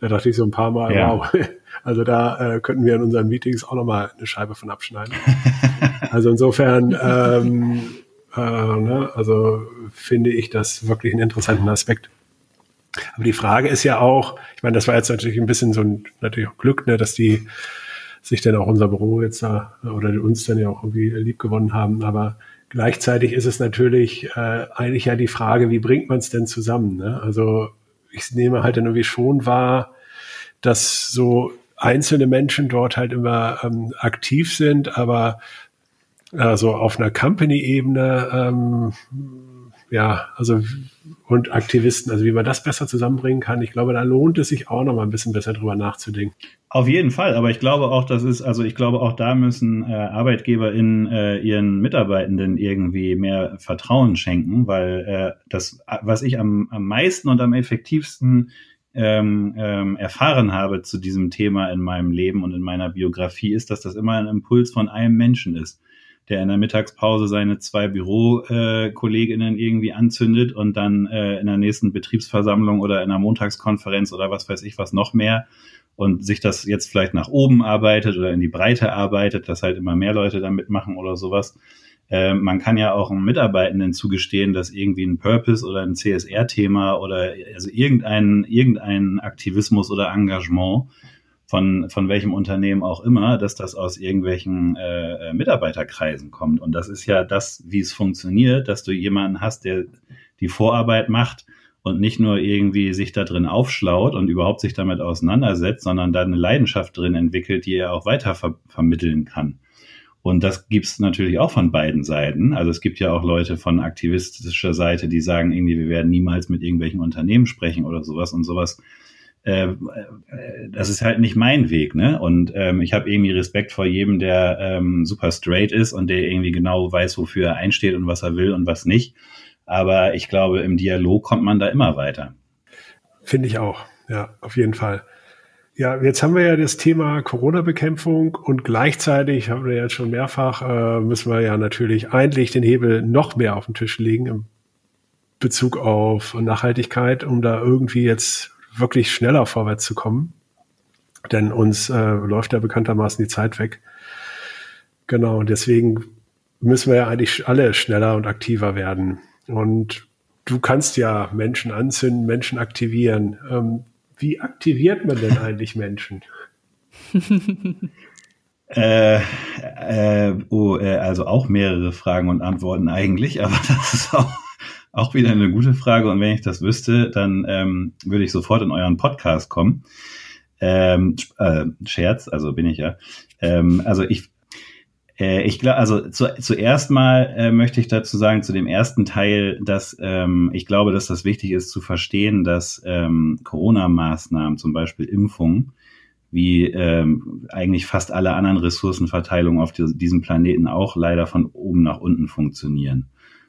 Da dachte ich so ein paar Mal, ja. wow. Also da äh, könnten wir in unseren Meetings auch nochmal eine Scheibe von abschneiden. also insofern, ähm, äh, ne, also finde ich das wirklich einen interessanten Aspekt. Aber die Frage ist ja auch, ich meine, das war jetzt natürlich ein bisschen so ein natürlich auch Glück, ne, dass die sich dann auch unser Büro jetzt da oder uns dann ja auch irgendwie lieb gewonnen haben. Aber gleichzeitig ist es natürlich äh, eigentlich ja die Frage, wie bringt man es denn zusammen? Ne? Also ich nehme halt dann irgendwie schon wahr, dass so einzelne Menschen dort halt immer ähm, aktiv sind, aber also auf einer Company-Ebene, ähm, ja, also und Aktivisten, also wie man das besser zusammenbringen kann, ich glaube, da lohnt es sich auch noch mal ein bisschen besser drüber nachzudenken. Auf jeden Fall, aber ich glaube auch, das ist, also ich glaube auch da müssen äh, ArbeitgeberInnen äh, ihren Mitarbeitenden irgendwie mehr Vertrauen schenken, weil äh, das, was ich am, am meisten und am effektivsten ähm, ähm, erfahren habe zu diesem Thema in meinem Leben und in meiner Biografie, ist, dass das immer ein Impuls von einem Menschen ist, der in der Mittagspause seine zwei Bürokolleginnen irgendwie anzündet und dann äh, in der nächsten Betriebsversammlung oder in einer Montagskonferenz oder was weiß ich was noch mehr und sich das jetzt vielleicht nach oben arbeitet oder in die Breite arbeitet, dass halt immer mehr Leute da mitmachen oder sowas. Äh, man kann ja auch einem Mitarbeitenden zugestehen, dass irgendwie ein Purpose oder ein CSR-Thema oder also irgendein, irgendein Aktivismus oder Engagement von, von welchem Unternehmen auch immer, dass das aus irgendwelchen äh, Mitarbeiterkreisen kommt. Und das ist ja das, wie es funktioniert, dass du jemanden hast, der die Vorarbeit macht und nicht nur irgendwie sich da drin aufschlaut und überhaupt sich damit auseinandersetzt, sondern da eine Leidenschaft drin entwickelt, die er auch weiter ver vermitteln kann. Und das gibt's natürlich auch von beiden Seiten. Also es gibt ja auch Leute von aktivistischer Seite, die sagen irgendwie, wir werden niemals mit irgendwelchen Unternehmen sprechen oder sowas und sowas. Äh, äh, das ist halt nicht mein Weg, ne? Und ähm, ich habe irgendwie Respekt vor jedem, der ähm, super straight ist und der irgendwie genau weiß, wofür er einsteht und was er will und was nicht. Aber ich glaube, im Dialog kommt man da immer weiter. Finde ich auch. Ja, auf jeden Fall. Ja, jetzt haben wir ja das Thema Corona-Bekämpfung und gleichzeitig haben wir jetzt schon mehrfach, äh, müssen wir ja natürlich eigentlich den Hebel noch mehr auf den Tisch legen im Bezug auf Nachhaltigkeit, um da irgendwie jetzt wirklich schneller vorwärts zu kommen. Denn uns äh, läuft ja bekanntermaßen die Zeit weg. Genau, und deswegen müssen wir ja eigentlich alle schneller und aktiver werden. Und du kannst ja Menschen anzünden, Menschen aktivieren. Ähm, wie aktiviert man denn eigentlich Menschen? Äh, äh, oh, äh, also auch mehrere Fragen und Antworten eigentlich, aber das ist auch, auch wieder eine gute Frage. Und wenn ich das wüsste, dann ähm, würde ich sofort in euren Podcast kommen. Ähm, äh, Scherz, also bin ich ja. Ähm, also ich, äh, ich glaube, also zu, zuerst mal äh, möchte ich dazu sagen, zu dem ersten Teil, dass ähm, ich glaube, dass das wichtig ist zu verstehen, dass ähm, Corona-Maßnahmen, zum Beispiel Impfungen, wie ähm, eigentlich fast alle anderen Ressourcenverteilungen auf diesem Planeten auch leider von oben nach unten funktionieren.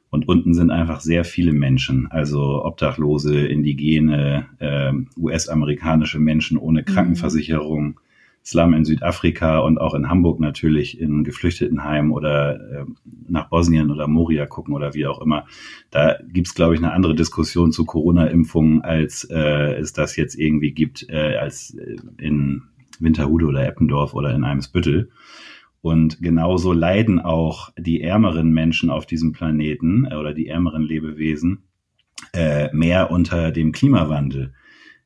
Und unten sind einfach sehr viele Menschen, also Obdachlose, Indigene, äh, US-amerikanische Menschen ohne mhm. Krankenversicherung. Slum in Südafrika und auch in Hamburg natürlich in Geflüchtetenheim oder äh, nach Bosnien oder Moria gucken oder wie auch immer. Da gibt's glaube ich, eine andere Diskussion zu Corona-Impfungen, als äh, es das jetzt irgendwie gibt, äh, als äh, in Winterhude oder Eppendorf oder in Eimsbüttel. Und genauso leiden auch die ärmeren Menschen auf diesem Planeten äh, oder die ärmeren Lebewesen äh, mehr unter dem Klimawandel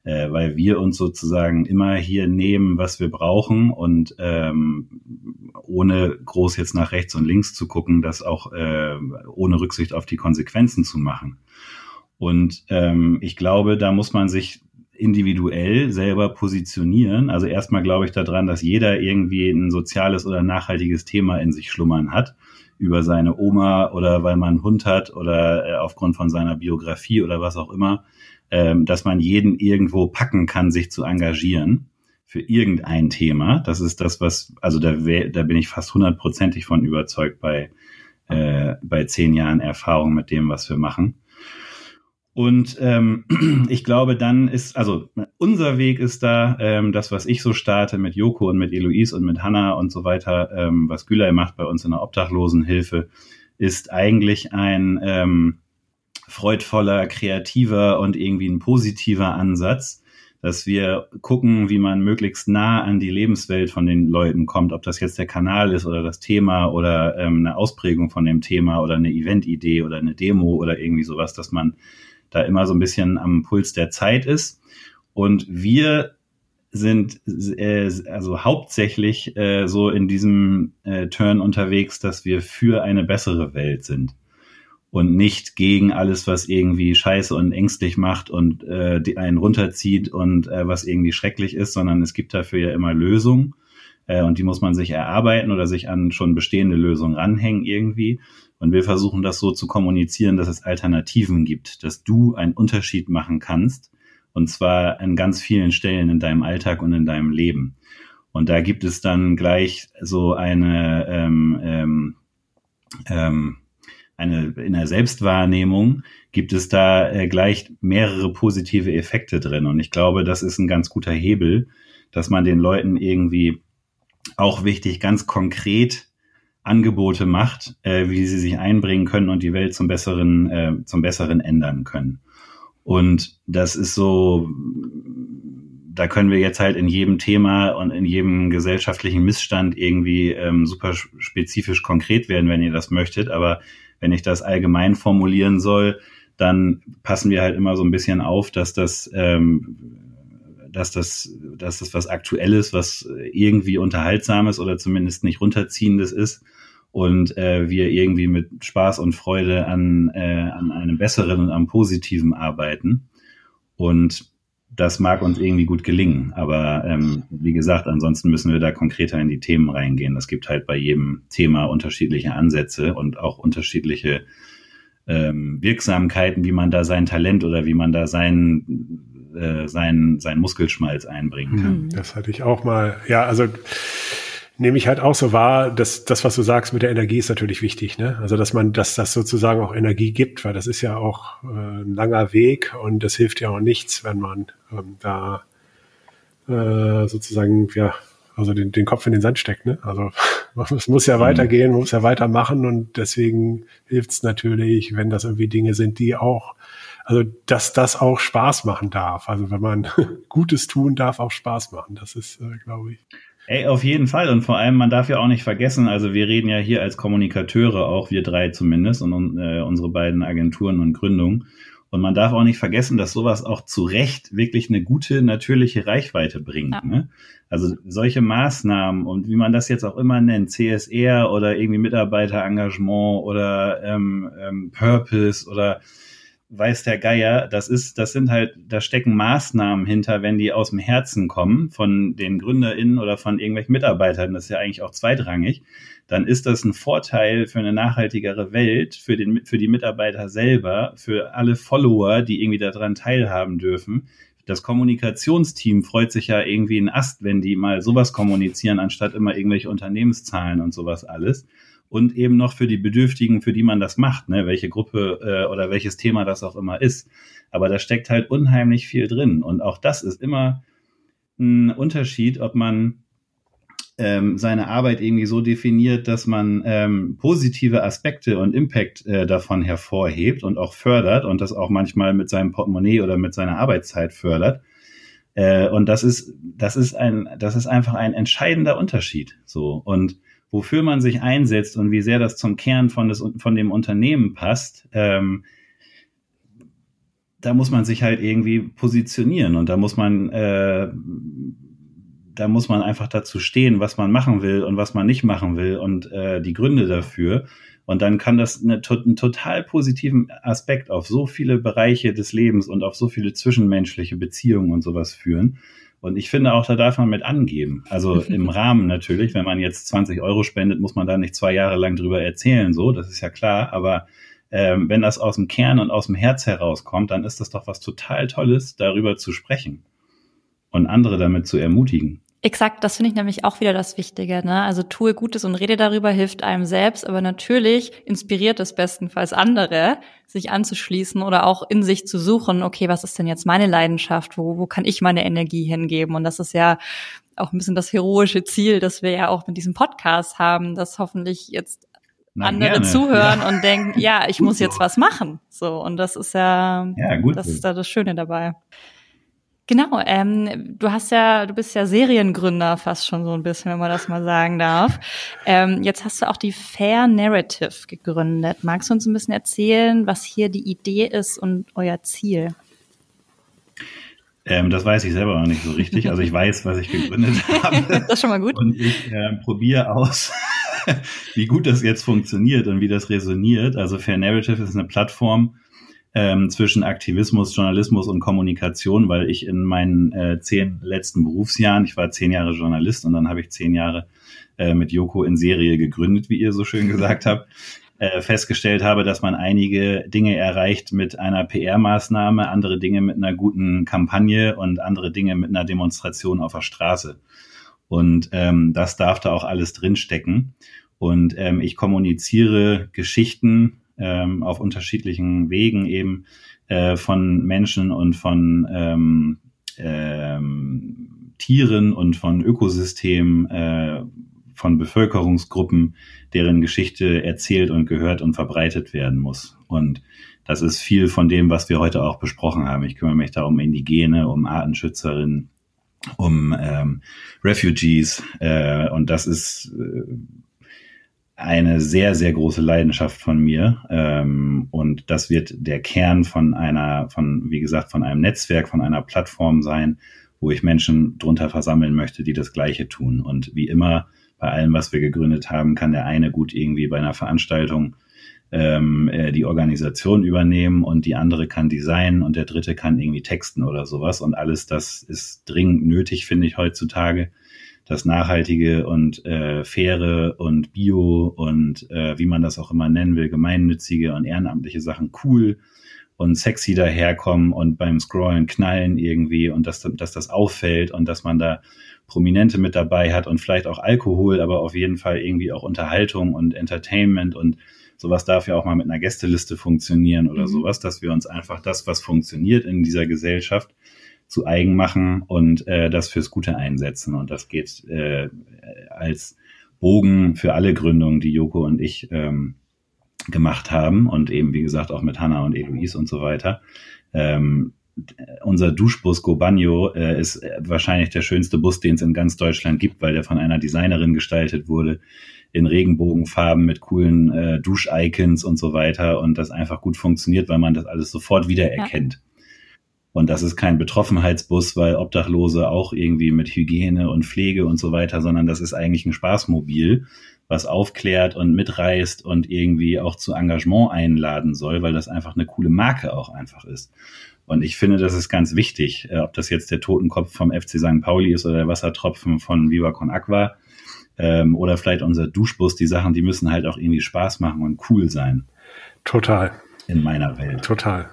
äh, weil wir uns sozusagen immer hier nehmen, was wir brauchen und ähm, ohne groß jetzt nach rechts und links zu gucken, das auch äh, ohne Rücksicht auf die Konsequenzen zu machen. Und ähm, ich glaube, da muss man sich individuell selber positionieren. Also erstmal glaube ich daran, dass jeder irgendwie ein soziales oder nachhaltiges Thema in sich schlummern hat über seine Oma oder weil man einen Hund hat oder äh, aufgrund von seiner Biografie oder was auch immer ähm, dass man jeden irgendwo packen kann, sich zu engagieren für irgendein Thema. Das ist das, was, also da, da bin ich fast hundertprozentig von überzeugt bei, äh, bei zehn Jahren Erfahrung mit dem, was wir machen. Und ähm, ich glaube, dann ist, also unser Weg ist da, ähm, das, was ich so starte mit Joko und mit Eloise und mit Hanna und so weiter, ähm, was Gülay macht bei uns in der Obdachlosenhilfe, ist eigentlich ein, ähm, freudvoller, kreativer und irgendwie ein positiver Ansatz, dass wir gucken, wie man möglichst nah an die Lebenswelt von den Leuten kommt, ob das jetzt der Kanal ist oder das Thema oder ähm, eine Ausprägung von dem Thema oder eine Eventidee oder eine Demo oder irgendwie sowas, dass man da immer so ein bisschen am Puls der Zeit ist. Und wir sind äh, also hauptsächlich äh, so in diesem äh, Turn unterwegs, dass wir für eine bessere Welt sind und nicht gegen alles, was irgendwie scheiße und ängstlich macht und äh, die einen runterzieht und äh, was irgendwie schrecklich ist, sondern es gibt dafür ja immer Lösungen äh, und die muss man sich erarbeiten oder sich an schon bestehende Lösungen ranhängen irgendwie. Und wir versuchen das so zu kommunizieren, dass es Alternativen gibt, dass du einen Unterschied machen kannst und zwar an ganz vielen Stellen in deinem Alltag und in deinem Leben. Und da gibt es dann gleich so eine ähm, ähm, ähm, eine, in der Selbstwahrnehmung gibt es da äh, gleich mehrere positive Effekte drin. Und ich glaube, das ist ein ganz guter Hebel, dass man den Leuten irgendwie auch wichtig, ganz konkret Angebote macht, äh, wie sie sich einbringen können und die Welt zum besseren, äh, zum besseren ändern können. Und das ist so, da können wir jetzt halt in jedem Thema und in jedem gesellschaftlichen Missstand irgendwie ähm, super spezifisch konkret werden, wenn ihr das möchtet. Aber wenn ich das allgemein formulieren soll, dann passen wir halt immer so ein bisschen auf, dass das, ähm, dass das, dass das was Aktuelles, was irgendwie Unterhaltsames oder zumindest nicht runterziehendes ist und äh, wir irgendwie mit Spaß und Freude an, äh, an einem besseren und am positiven arbeiten. Und das mag uns irgendwie gut gelingen. Aber ähm, wie gesagt, ansonsten müssen wir da konkreter in die Themen reingehen. Es gibt halt bei jedem Thema unterschiedliche Ansätze und auch unterschiedliche ähm, Wirksamkeiten, wie man da sein Talent oder wie man da sein, äh, sein, sein Muskelschmalz einbringen kann. Hm, das hatte ich auch mal. Ja, also nehme ich halt auch so wahr, dass das, was du sagst mit der Energie, ist natürlich wichtig. Ne? Also dass man, dass das sozusagen auch Energie gibt, weil das ist ja auch äh, ein langer Weg und das hilft ja auch nichts, wenn man ähm, da äh, sozusagen ja also den, den Kopf in den Sand steckt. Ne? Also es muss ja mhm. weitergehen, muss ja weitermachen und deswegen hilft es natürlich, wenn das irgendwie Dinge sind, die auch also dass das auch Spaß machen darf. Also wenn man Gutes tun darf, auch Spaß machen. Das ist, äh, glaube ich. Ey, auf jeden Fall. Und vor allem, man darf ja auch nicht vergessen, also wir reden ja hier als Kommunikateure auch, wir drei zumindest, und äh, unsere beiden Agenturen und Gründungen. Und man darf auch nicht vergessen, dass sowas auch zu Recht wirklich eine gute, natürliche Reichweite bringt. Ja. Ne? Also solche Maßnahmen und wie man das jetzt auch immer nennt, CSR oder irgendwie Mitarbeiterengagement oder ähm, ähm, Purpose oder weiß der Geier, das ist, das sind halt, da stecken Maßnahmen hinter, wenn die aus dem Herzen kommen, von den GründerInnen oder von irgendwelchen Mitarbeitern, das ist ja eigentlich auch zweitrangig, dann ist das ein Vorteil für eine nachhaltigere Welt, für den, für die Mitarbeiter selber, für alle Follower, die irgendwie daran teilhaben dürfen. Das Kommunikationsteam freut sich ja irgendwie in Ast, wenn die mal sowas kommunizieren, anstatt immer irgendwelche Unternehmenszahlen und sowas alles und eben noch für die Bedürftigen, für die man das macht, ne, welche Gruppe äh, oder welches Thema das auch immer ist. Aber da steckt halt unheimlich viel drin. Und auch das ist immer ein Unterschied, ob man ähm, seine Arbeit irgendwie so definiert, dass man ähm, positive Aspekte und Impact äh, davon hervorhebt und auch fördert und das auch manchmal mit seinem Portemonnaie oder mit seiner Arbeitszeit fördert. Äh, und das ist, das ist ein, das ist einfach ein entscheidender Unterschied. So und wofür man sich einsetzt und wie sehr das zum Kern von, des, von dem Unternehmen passt, ähm, da muss man sich halt irgendwie positionieren und da muss man, äh, da muss man einfach dazu stehen, was man machen will und was man nicht machen will und äh, die Gründe dafür. Und dann kann das eine, einen total positiven Aspekt auf so viele Bereiche des Lebens und auf so viele zwischenmenschliche Beziehungen und sowas führen. Und ich finde auch, da darf man mit angeben. Also im Rahmen natürlich, wenn man jetzt 20 Euro spendet, muss man da nicht zwei Jahre lang drüber erzählen, so, das ist ja klar. Aber ähm, wenn das aus dem Kern und aus dem Herz herauskommt, dann ist das doch was total Tolles, darüber zu sprechen und andere damit zu ermutigen. Exakt, das finde ich nämlich auch wieder das Wichtige. Ne? Also tue Gutes und rede darüber, hilft einem selbst, aber natürlich inspiriert es bestenfalls andere, sich anzuschließen oder auch in sich zu suchen, okay, was ist denn jetzt meine Leidenschaft? Wo, wo kann ich meine Energie hingeben? Und das ist ja auch ein bisschen das heroische Ziel, das wir ja auch mit diesem Podcast haben, dass hoffentlich jetzt Na, andere gerne. zuhören ja. und denken, ja, ich muss jetzt was machen. So, und das ist ja, ja gut das ist da das Schöne dabei. Genau, ähm, du hast ja, du bist ja Seriengründer fast schon so ein bisschen, wenn man das mal sagen darf. Ähm, jetzt hast du auch die Fair Narrative gegründet. Magst du uns ein bisschen erzählen, was hier die Idee ist und euer Ziel? Ähm, das weiß ich selber noch nicht so richtig. Also ich weiß, was ich gegründet habe. das ist schon mal gut. Und ich äh, probiere aus, wie gut das jetzt funktioniert und wie das resoniert. Also Fair Narrative ist eine Plattform, ähm, zwischen Aktivismus, Journalismus und Kommunikation, weil ich in meinen äh, zehn letzten Berufsjahren, ich war zehn Jahre Journalist und dann habe ich zehn Jahre äh, mit Joko in Serie gegründet, wie ihr so schön gesagt habt, äh, festgestellt habe, dass man einige Dinge erreicht mit einer PR-Maßnahme, andere Dinge mit einer guten Kampagne und andere Dinge mit einer Demonstration auf der Straße. Und ähm, das darf da auch alles drinstecken. Und ähm, ich kommuniziere Geschichten ähm, auf unterschiedlichen Wegen eben äh, von Menschen und von ähm, ähm, Tieren und von Ökosystemen, äh, von Bevölkerungsgruppen, deren Geschichte erzählt und gehört und verbreitet werden muss. Und das ist viel von dem, was wir heute auch besprochen haben. Ich kümmere mich da um Indigene, um Artenschützerinnen, um ähm, Refugees. Äh, und das ist äh, eine sehr, sehr große Leidenschaft von mir. Ähm, und das wird der Kern von einer, von, wie gesagt, von einem Netzwerk, von einer Plattform sein, wo ich Menschen drunter versammeln möchte, die das Gleiche tun. Und wie immer bei allem, was wir gegründet haben, kann der eine gut irgendwie bei einer Veranstaltung ähm, äh, die Organisation übernehmen und die andere kann designen und der dritte kann irgendwie texten oder sowas. Und alles das ist dringend nötig, finde ich heutzutage das Nachhaltige und äh, Faire und Bio und äh, wie man das auch immer nennen will, gemeinnützige und ehrenamtliche Sachen cool und sexy daherkommen und beim Scrollen knallen irgendwie und dass, dass das auffällt und dass man da Prominente mit dabei hat und vielleicht auch Alkohol, aber auf jeden Fall irgendwie auch Unterhaltung und Entertainment und sowas darf ja auch mal mit einer Gästeliste funktionieren oder mhm. sowas, dass wir uns einfach das, was funktioniert in dieser Gesellschaft, zu eigen machen und äh, das fürs Gute einsetzen. Und das geht äh, als Bogen für alle Gründungen, die Joko und ich ähm, gemacht haben und eben, wie gesagt, auch mit Hannah und Eloise und so weiter. Ähm, unser Duschbus Go Bagno äh, ist wahrscheinlich der schönste Bus, den es in ganz Deutschland gibt, weil der von einer Designerin gestaltet wurde in Regenbogenfarben mit coolen äh, Dusch-Icons und so weiter und das einfach gut funktioniert, weil man das alles sofort wiedererkennt. Ja. Und das ist kein Betroffenheitsbus, weil Obdachlose auch irgendwie mit Hygiene und Pflege und so weiter, sondern das ist eigentlich ein Spaßmobil, was aufklärt und mitreißt und irgendwie auch zu Engagement einladen soll, weil das einfach eine coole Marke auch einfach ist. Und ich finde, das ist ganz wichtig, äh, ob das jetzt der Totenkopf vom FC St. Pauli ist oder der Wassertropfen von Viva Con Aqua ähm, oder vielleicht unser Duschbus, die Sachen, die müssen halt auch irgendwie Spaß machen und cool sein. Total. In meiner Welt. Total.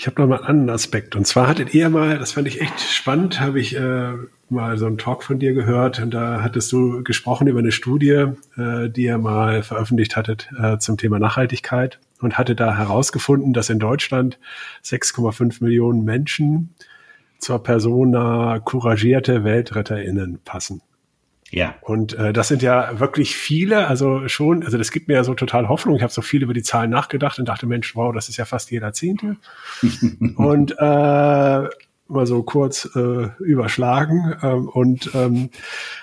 Ich habe noch mal einen anderen Aspekt. Und zwar hattet ihr mal, das fand ich echt spannend, habe ich äh, mal so einen Talk von dir gehört. Und da hattest du gesprochen über eine Studie, äh, die ihr mal veröffentlicht hattet äh, zum Thema Nachhaltigkeit und hatte da herausgefunden, dass in Deutschland 6,5 Millionen Menschen zur Persona couragierte WeltretterInnen passen. Ja. Und äh, das sind ja wirklich viele, also schon, also das gibt mir ja so total Hoffnung. Ich habe so viel über die Zahlen nachgedacht und dachte, Mensch, wow, das ist ja fast jeder Zehnte. und äh, mal so kurz äh, überschlagen ähm, und ähm,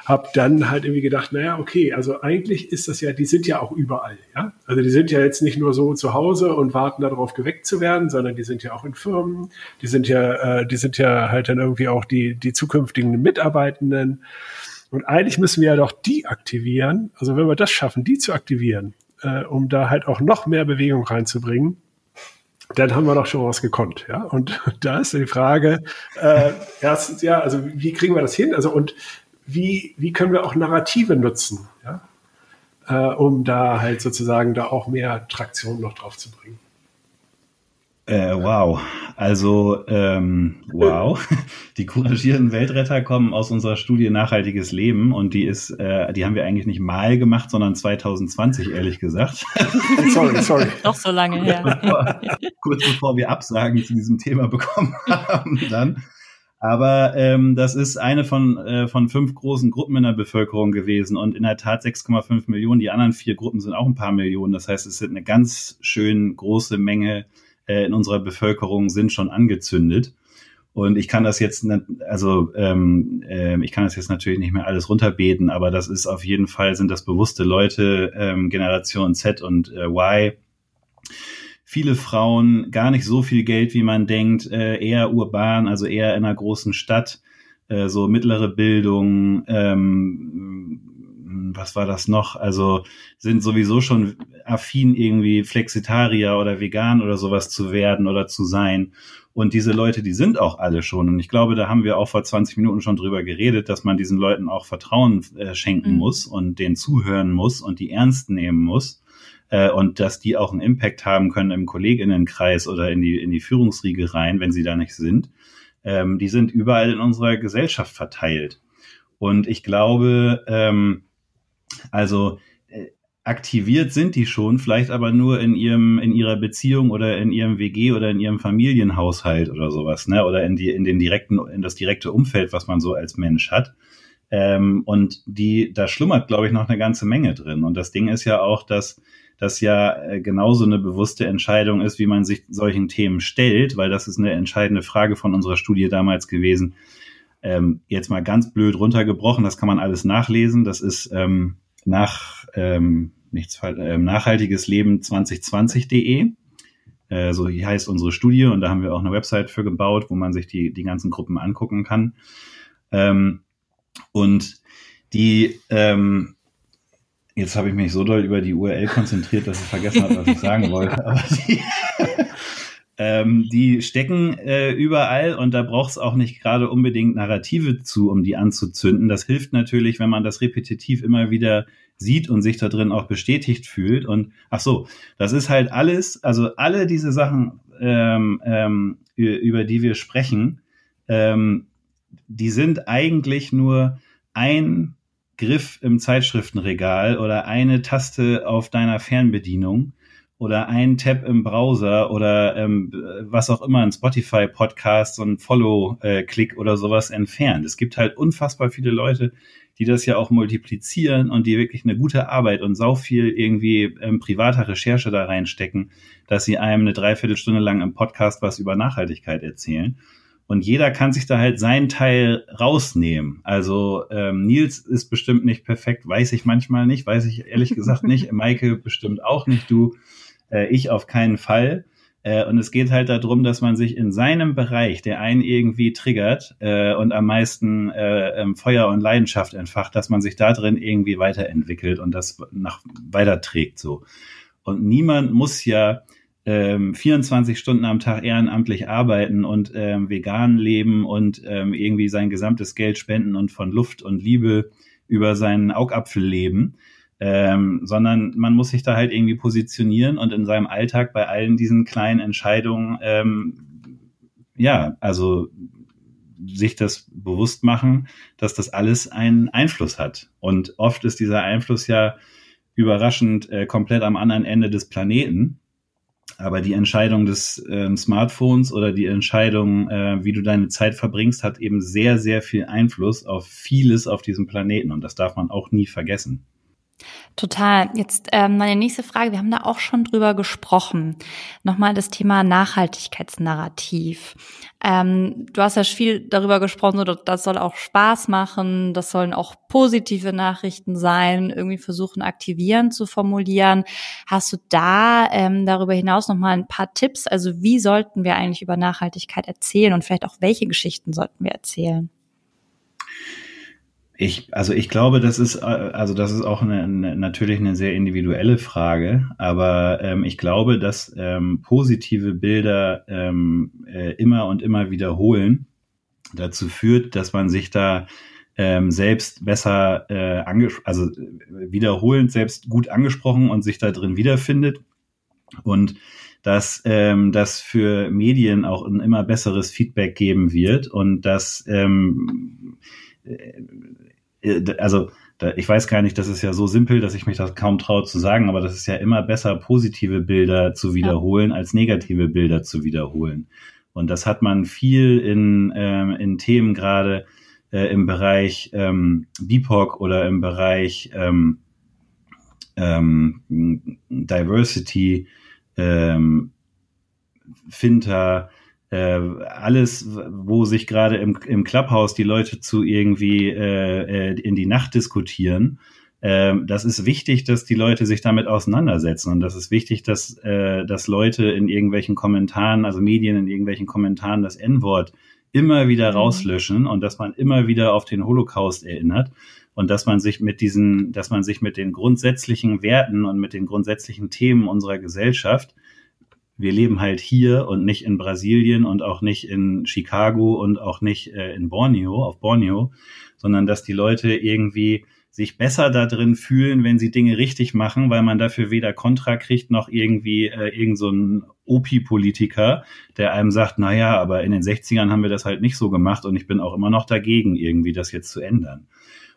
habe dann halt irgendwie gedacht, naja, okay, also eigentlich ist das ja, die sind ja auch überall, ja. Also die sind ja jetzt nicht nur so zu Hause und warten darauf geweckt zu werden, sondern die sind ja auch in Firmen, die sind ja, äh, die sind ja halt dann irgendwie auch die die zukünftigen Mitarbeitenden und eigentlich müssen wir ja doch die aktivieren. Also wenn wir das schaffen, die zu aktivieren, äh, um da halt auch noch mehr Bewegung reinzubringen, dann haben wir doch schon was gekonnt, ja. Und da ist die Frage, äh, erstens, ja, also wie kriegen wir das hin? Also und wie, wie können wir auch Narrative nutzen, ja, äh, um da halt sozusagen da auch mehr Traktion noch drauf zu bringen? Äh, wow. Also, ähm, wow. Die couragierenden Weltretter kommen aus unserer Studie Nachhaltiges Leben und die ist, äh, die haben wir eigentlich nicht mal gemacht, sondern 2020, ehrlich gesagt. sorry, sorry. Noch so lange her. Kurz bevor wir Absagen zu diesem Thema bekommen haben, dann. Aber ähm, das ist eine von, äh, von fünf großen Gruppen in der Bevölkerung gewesen und in der Tat 6,5 Millionen. Die anderen vier Gruppen sind auch ein paar Millionen. Das heißt, es sind eine ganz schön große Menge äh, in unserer Bevölkerung sind schon angezündet. Und ich kann das jetzt, also ähm, äh, ich kann das jetzt natürlich nicht mehr alles runterbeten, aber das ist auf jeden Fall sind das bewusste Leute, ähm, Generation Z und äh, Y. Viele Frauen, gar nicht so viel Geld, wie man denkt, äh, eher urban, also eher in einer großen Stadt, äh, so mittlere Bildung, ähm, was war das noch? Also sind sowieso schon affin, irgendwie Flexitarier oder vegan oder sowas zu werden oder zu sein. Und diese Leute, die sind auch alle schon. Und ich glaube, da haben wir auch vor 20 Minuten schon drüber geredet, dass man diesen Leuten auch Vertrauen äh, schenken mhm. muss und denen zuhören muss und die ernst nehmen muss. Äh, und dass die auch einen Impact haben können im Kolleginnenkreis oder in die, in die Führungsriege rein, wenn sie da nicht sind. Ähm, die sind überall in unserer Gesellschaft verteilt. Und ich glaube, ähm, also äh, aktiviert sind die schon, vielleicht aber nur in ihrem, in ihrer Beziehung oder in ihrem WG oder in ihrem Familienhaushalt oder sowas, ne? Oder in die, in den direkten, in das direkte Umfeld, was man so als Mensch hat. Ähm, und die, da schlummert, glaube ich, noch eine ganze Menge drin. Und das Ding ist ja auch, dass das ja äh, genauso eine bewusste Entscheidung ist, wie man sich solchen Themen stellt, weil das ist eine entscheidende Frage von unserer Studie damals gewesen. Ähm, jetzt mal ganz blöd runtergebrochen, das kann man alles nachlesen. Das ist ähm, nach ähm, nichts äh, nachhaltiges Leben 2020.de. Äh, so heißt unsere Studie und da haben wir auch eine Website für gebaut, wo man sich die, die ganzen Gruppen angucken kann. Ähm, und die, ähm, jetzt habe ich mich so doll über die URL konzentriert, dass ich vergessen habe, was ich sagen wollte. Aber die, ähm, die stecken äh, überall und da braucht es auch nicht gerade unbedingt Narrative zu, um die anzuzünden. Das hilft natürlich, wenn man das repetitiv immer wieder sieht und sich da drin auch bestätigt fühlt. Und ach so, das ist halt alles, also alle diese Sachen, ähm, ähm, über die wir sprechen, ähm, die sind eigentlich nur ein Griff im Zeitschriftenregal oder eine Taste auf deiner Fernbedienung oder ein Tab im Browser oder ähm, was auch immer, ein Spotify-Podcast, so ein Follow-Klick oder sowas entfernt. Es gibt halt unfassbar viele Leute, die das ja auch multiplizieren und die wirklich eine gute Arbeit und sau viel irgendwie ähm, privater Recherche da reinstecken, dass sie einem eine Dreiviertelstunde lang im Podcast was über Nachhaltigkeit erzählen. Und jeder kann sich da halt seinen Teil rausnehmen. Also ähm, Nils ist bestimmt nicht perfekt, weiß ich manchmal nicht, weiß ich ehrlich gesagt nicht. Maike bestimmt auch nicht, du, äh, ich auf keinen Fall. Äh, und es geht halt darum, dass man sich in seinem Bereich, der einen irgendwie triggert äh, und am meisten äh, ähm, Feuer und Leidenschaft entfacht, dass man sich da drin irgendwie weiterentwickelt und das nach weiterträgt so. Und niemand muss ja ähm, 24 Stunden am Tag ehrenamtlich arbeiten und ähm, vegan leben und ähm, irgendwie sein gesamtes Geld spenden und von Luft und Liebe über seinen Augapfel leben, ähm, sondern man muss sich da halt irgendwie positionieren und in seinem Alltag bei allen diesen kleinen Entscheidungen, ähm, ja, also sich das bewusst machen, dass das alles einen Einfluss hat. Und oft ist dieser Einfluss ja überraschend äh, komplett am anderen Ende des Planeten. Aber die Entscheidung des ähm, Smartphones oder die Entscheidung, äh, wie du deine Zeit verbringst, hat eben sehr, sehr viel Einfluss auf vieles auf diesem Planeten. Und das darf man auch nie vergessen. Total. Jetzt ähm, meine nächste Frage, wir haben da auch schon drüber gesprochen. Nochmal das Thema Nachhaltigkeitsnarrativ. Ähm, du hast ja viel darüber gesprochen, so, das soll auch Spaß machen, das sollen auch positive Nachrichten sein, irgendwie versuchen aktivierend zu formulieren. Hast du da ähm, darüber hinaus nochmal ein paar Tipps? Also wie sollten wir eigentlich über Nachhaltigkeit erzählen und vielleicht auch welche Geschichten sollten wir erzählen? Ich, also ich glaube, das ist, äh, also das ist auch eine, eine, natürlich eine sehr individuelle Frage, aber ähm, ich glaube, dass ähm, positive Bilder ähm, äh, immer und immer wiederholen dazu führt, dass man sich da ähm, selbst besser äh, anges also wiederholend selbst gut angesprochen und sich da drin wiederfindet und dass ähm, das für Medien auch ein immer besseres Feedback geben wird und dass ähm, äh, also da, ich weiß gar nicht, das ist ja so simpel, dass ich mich das kaum traue zu sagen, aber das ist ja immer besser, positive Bilder zu wiederholen, ja. als negative Bilder zu wiederholen. Und das hat man viel in, ähm, in Themen gerade äh, im Bereich ähm, BIPOC oder im Bereich ähm, ähm, Diversity, ähm, Finter, äh, alles, wo sich gerade im, im Clubhouse die Leute zu irgendwie äh, äh, in die Nacht diskutieren, äh, das ist wichtig, dass die Leute sich damit auseinandersetzen und das ist wichtig, dass, äh, dass Leute in irgendwelchen Kommentaren, also Medien in irgendwelchen Kommentaren das N-Wort immer wieder mhm. rauslöschen und dass man immer wieder auf den Holocaust erinnert und dass man sich mit diesen, dass man sich mit den grundsätzlichen Werten und mit den grundsätzlichen Themen unserer Gesellschaft wir leben halt hier und nicht in Brasilien und auch nicht in Chicago und auch nicht äh, in Borneo, auf Borneo, sondern dass die Leute irgendwie sich besser da drin fühlen, wenn sie Dinge richtig machen, weil man dafür weder Kontra kriegt noch irgendwie äh, irgend so ein OP-Politiker, der einem sagt, na ja, aber in den 60ern haben wir das halt nicht so gemacht und ich bin auch immer noch dagegen, irgendwie das jetzt zu ändern.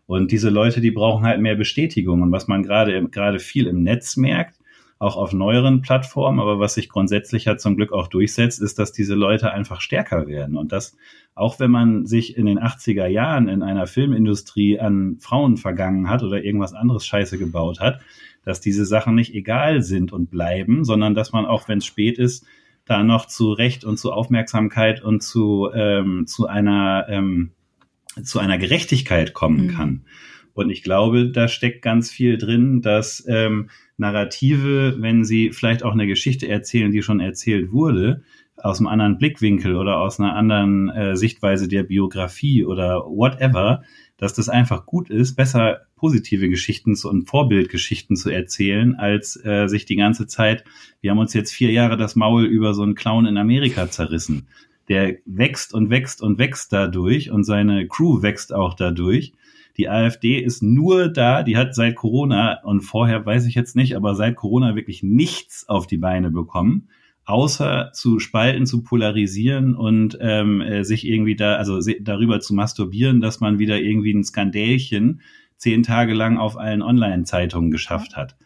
Und diese Leute, die brauchen halt mehr Bestätigung. Und was man gerade gerade viel im Netz merkt, auch auf neueren Plattformen. Aber was sich grundsätzlich ja zum Glück auch durchsetzt, ist, dass diese Leute einfach stärker werden. Und dass auch wenn man sich in den 80er Jahren in einer Filmindustrie an Frauen vergangen hat oder irgendwas anderes Scheiße gebaut hat, dass diese Sachen nicht egal sind und bleiben, sondern dass man auch, wenn es spät ist, da noch zu Recht und zu Aufmerksamkeit und zu, ähm, zu einer ähm, zu einer Gerechtigkeit kommen mhm. kann. Und ich glaube, da steckt ganz viel drin, dass ähm, Narrative, wenn sie vielleicht auch eine Geschichte erzählen, die schon erzählt wurde, aus einem anderen Blickwinkel oder aus einer anderen äh, Sichtweise der Biografie oder whatever, dass das einfach gut ist, besser positive Geschichten zu, und Vorbildgeschichten zu erzählen, als äh, sich die ganze Zeit, wir haben uns jetzt vier Jahre das Maul über so einen Clown in Amerika zerrissen. Der wächst und wächst und wächst dadurch und seine Crew wächst auch dadurch. Die AfD ist nur da, die hat seit Corona und vorher weiß ich jetzt nicht, aber seit Corona wirklich nichts auf die Beine bekommen, außer zu spalten, zu polarisieren und ähm, äh, sich irgendwie da, also darüber zu masturbieren, dass man wieder irgendwie ein Skandälchen zehn Tage lang auf allen Online-Zeitungen geschafft hat.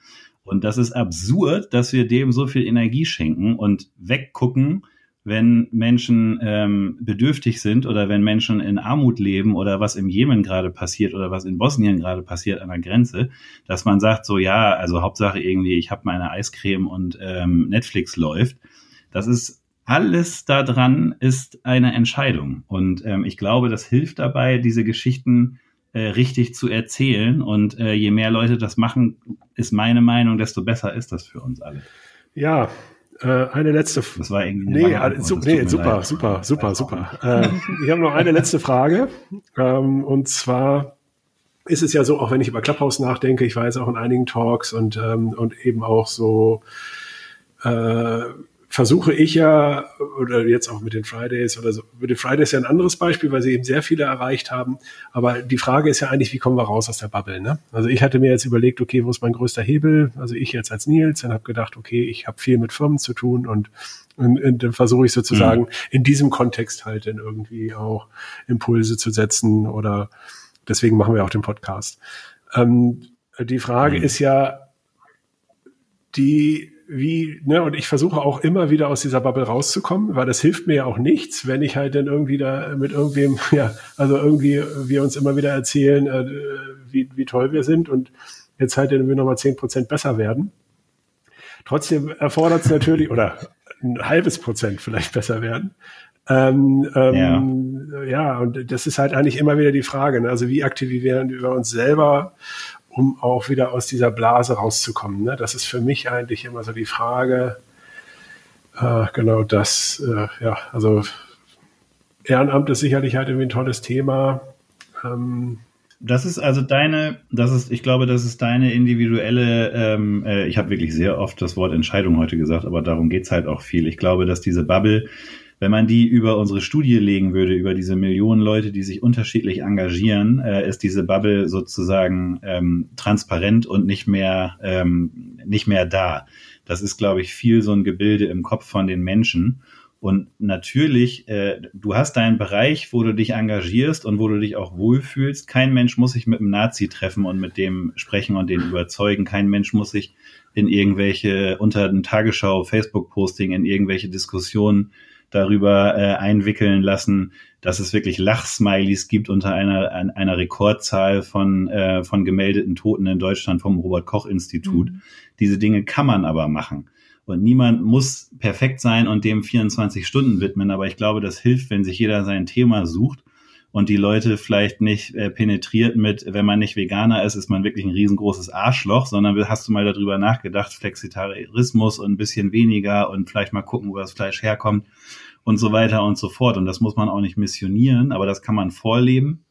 Und das ist absurd, dass wir dem so viel Energie schenken und weggucken, wenn Menschen ähm, bedürftig sind oder wenn Menschen in Armut leben oder was im Jemen gerade passiert oder was in Bosnien gerade passiert an der Grenze, dass man sagt, so ja, also Hauptsache irgendwie, ich habe meine Eiscreme und ähm, Netflix läuft. Das ist alles daran ist eine Entscheidung. Und ähm, ich glaube, das hilft dabei, diese Geschichten äh, richtig zu erzählen. Und äh, je mehr Leute das machen, ist meine Meinung, desto besser ist das für uns alle. Ja, eine letzte. Das war irgendwie. Nee, also, nee super, super, super, super, super. Äh, ich habe noch eine letzte Frage. Ähm, und zwar ist es ja so, auch wenn ich über Clubhouse nachdenke, ich war jetzt auch in einigen Talks und, ähm, und eben auch so äh, versuche ich ja, oder jetzt auch mit den Fridays oder so, mit den Fridays ja ein anderes Beispiel, weil sie eben sehr viele erreicht haben. Aber die Frage ist ja eigentlich, wie kommen wir raus aus der Bubble? Ne? Also ich hatte mir jetzt überlegt, okay, wo ist mein größter Hebel? Also ich jetzt als Nils, dann habe gedacht, okay, ich habe viel mit Firmen zu tun und, und, und dann versuche ich sozusagen mhm. in diesem Kontext halt dann irgendwie auch Impulse zu setzen oder deswegen machen wir auch den Podcast. Ähm, die Frage mhm. ist ja, die wie, ne, und ich versuche auch immer wieder aus dieser Bubble rauszukommen, weil das hilft mir ja auch nichts, wenn ich halt dann irgendwie da mit irgendwem, ja, also irgendwie wir uns immer wieder erzählen, äh, wie, wie toll wir sind und jetzt halt dann irgendwie nochmal zehn Prozent besser werden. Trotzdem erfordert es natürlich, oder ein halbes Prozent vielleicht besser werden. Ähm, ähm, ja. ja, und das ist halt eigentlich immer wieder die Frage. Ne? Also wie aktivieren wir uns selber um auch wieder aus dieser Blase rauszukommen. Ne? Das ist für mich eigentlich immer so die Frage. Äh, genau das, äh, ja, also Ehrenamt ist sicherlich halt irgendwie ein tolles Thema. Ähm, das ist also deine, das ist, ich glaube, das ist deine individuelle, ähm, äh, ich habe wirklich sehr oft das Wort Entscheidung heute gesagt, aber darum geht's halt auch viel. Ich glaube, dass diese Bubble wenn man die über unsere Studie legen würde, über diese Millionen Leute, die sich unterschiedlich engagieren, äh, ist diese Bubble sozusagen ähm, transparent und nicht mehr, ähm, nicht mehr da. Das ist, glaube ich, viel so ein Gebilde im Kopf von den Menschen. Und natürlich, äh, du hast deinen Bereich, wo du dich engagierst und wo du dich auch wohlfühlst. Kein Mensch muss sich mit einem Nazi treffen und mit dem sprechen und den überzeugen. Kein Mensch muss sich in irgendwelche, unter einem Tagesschau, Facebook-Posting, in irgendwelche Diskussionen darüber äh, einwickeln lassen, dass es wirklich Lachsmilies gibt unter einer, einer Rekordzahl von, äh, von gemeldeten Toten in Deutschland vom Robert Koch Institut. Mhm. Diese Dinge kann man aber machen. Und niemand muss perfekt sein und dem 24 Stunden widmen, aber ich glaube, das hilft, wenn sich jeder sein Thema sucht und die Leute vielleicht nicht äh, penetriert mit, wenn man nicht Veganer ist, ist man wirklich ein riesengroßes Arschloch, sondern hast du mal darüber nachgedacht, Flexitarismus und ein bisschen weniger und vielleicht mal gucken, wo das Fleisch herkommt und so weiter und so fort. Und das muss man auch nicht missionieren, aber das kann man vorleben.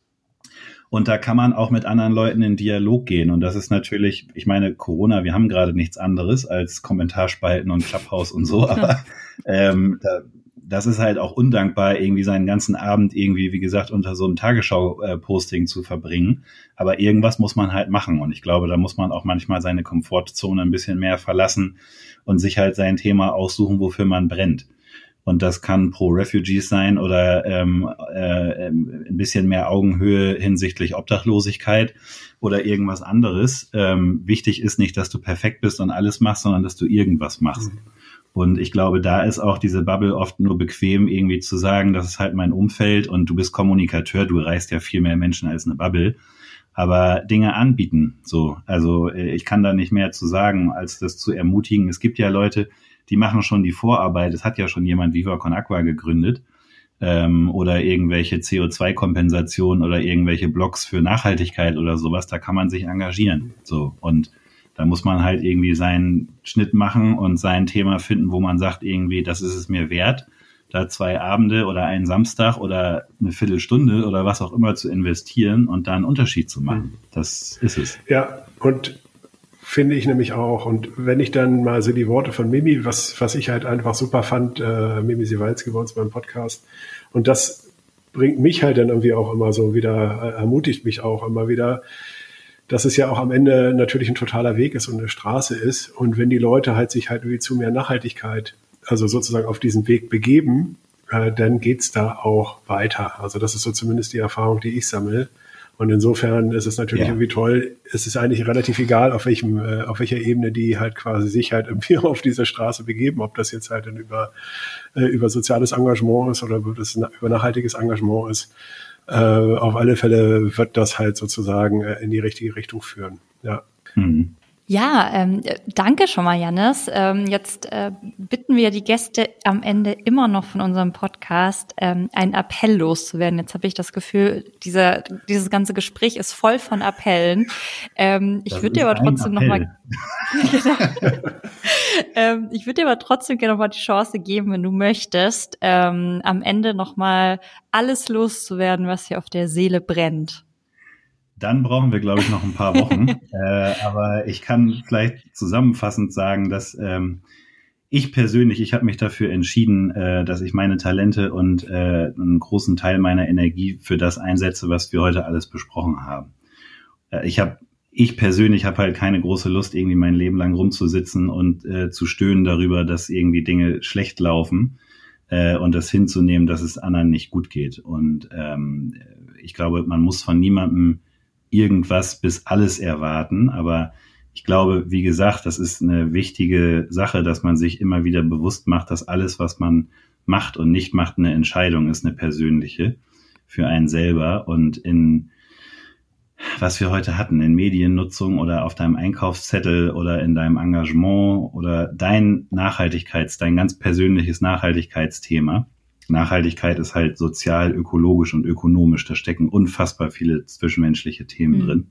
Und da kann man auch mit anderen Leuten in Dialog gehen. Und das ist natürlich, ich meine, Corona, wir haben gerade nichts anderes als Kommentarspalten und Clubhouse und so, aber ähm, da, das ist halt auch undankbar, irgendwie seinen ganzen Abend irgendwie, wie gesagt, unter so einem Tagesschau-Posting zu verbringen. Aber irgendwas muss man halt machen. Und ich glaube, da muss man auch manchmal seine Komfortzone ein bisschen mehr verlassen und sich halt sein Thema aussuchen, wofür man brennt. Und das kann pro Refugees sein oder ähm, äh, ein bisschen mehr Augenhöhe hinsichtlich Obdachlosigkeit oder irgendwas anderes. Ähm, wichtig ist nicht, dass du perfekt bist und alles machst, sondern dass du irgendwas machst. Mhm. Und ich glaube, da ist auch diese Bubble oft nur bequem, irgendwie zu sagen, das ist halt mein Umfeld und du bist Kommunikateur, du reißt ja viel mehr Menschen als eine Bubble. Aber Dinge anbieten, so. Also äh, ich kann da nicht mehr zu sagen, als das zu ermutigen. Es gibt ja Leute, die machen schon die Vorarbeit. Es hat ja schon jemand Viva Con Aqua gegründet ähm, oder irgendwelche CO2-Kompensationen oder irgendwelche Blogs für Nachhaltigkeit oder sowas. Da kann man sich engagieren. So und da muss man halt irgendwie seinen Schnitt machen und sein Thema finden, wo man sagt irgendwie, das ist es mir wert, da zwei Abende oder einen Samstag oder eine Viertelstunde oder was auch immer zu investieren und da einen Unterschied zu machen. Das ist es. Ja, und finde ich nämlich auch. Und wenn ich dann mal so die Worte von Mimi, was, was ich halt einfach super fand, äh, Mimi Siewalski bei uns beim Podcast, und das bringt mich halt dann irgendwie auch immer so wieder, äh, ermutigt mich auch immer wieder, dass es ja auch am Ende natürlich ein totaler Weg ist und eine Straße ist. Und wenn die Leute halt sich halt irgendwie zu mehr Nachhaltigkeit also sozusagen auf diesen Weg begeben, äh, dann geht's da auch weiter. Also das ist so zumindest die Erfahrung, die ich sammle. Und insofern ist es natürlich ja. irgendwie toll. Es ist eigentlich relativ egal, auf welchem, äh, auf welcher Ebene die halt quasi sich halt irgendwie auf dieser Straße begeben, ob das jetzt halt dann über, äh, über soziales Engagement ist oder über, das, über nachhaltiges Engagement ist. Äh, auf alle Fälle wird das halt sozusagen äh, in die richtige Richtung führen. Ja. Mhm. Ja, ähm, danke schon mal, Janis. Ähm, jetzt äh, bitten wir die Gäste am Ende immer noch von unserem Podcast, ähm, einen Appell loszuwerden. Jetzt habe ich das Gefühl, dieser, dieses ganze Gespräch ist voll von Appellen. Ähm, ich würde dir aber trotzdem noch mal, genau. ähm, ich würde dir aber trotzdem gerne noch mal die Chance geben, wenn du möchtest, ähm, am Ende noch mal alles loszuwerden, was hier auf der Seele brennt. Dann brauchen wir, glaube ich, noch ein paar Wochen. äh, aber ich kann vielleicht zusammenfassend sagen, dass ähm, ich persönlich, ich habe mich dafür entschieden, äh, dass ich meine Talente und äh, einen großen Teil meiner Energie für das einsetze, was wir heute alles besprochen haben. Äh, ich habe ich persönlich habe halt keine große Lust, irgendwie mein Leben lang rumzusitzen und äh, zu stöhnen darüber, dass irgendwie Dinge schlecht laufen äh, und das hinzunehmen, dass es anderen nicht gut geht. Und ähm, ich glaube, man muss von niemandem irgendwas bis alles erwarten. Aber ich glaube, wie gesagt, das ist eine wichtige Sache, dass man sich immer wieder bewusst macht, dass alles, was man macht und nicht macht, eine Entscheidung ist, eine persönliche für einen selber. Und in was wir heute hatten, in Mediennutzung oder auf deinem Einkaufszettel oder in deinem Engagement oder dein Nachhaltigkeits, dein ganz persönliches Nachhaltigkeitsthema, Nachhaltigkeit ist halt sozial, ökologisch und ökonomisch. Da stecken unfassbar viele zwischenmenschliche Themen mhm. drin.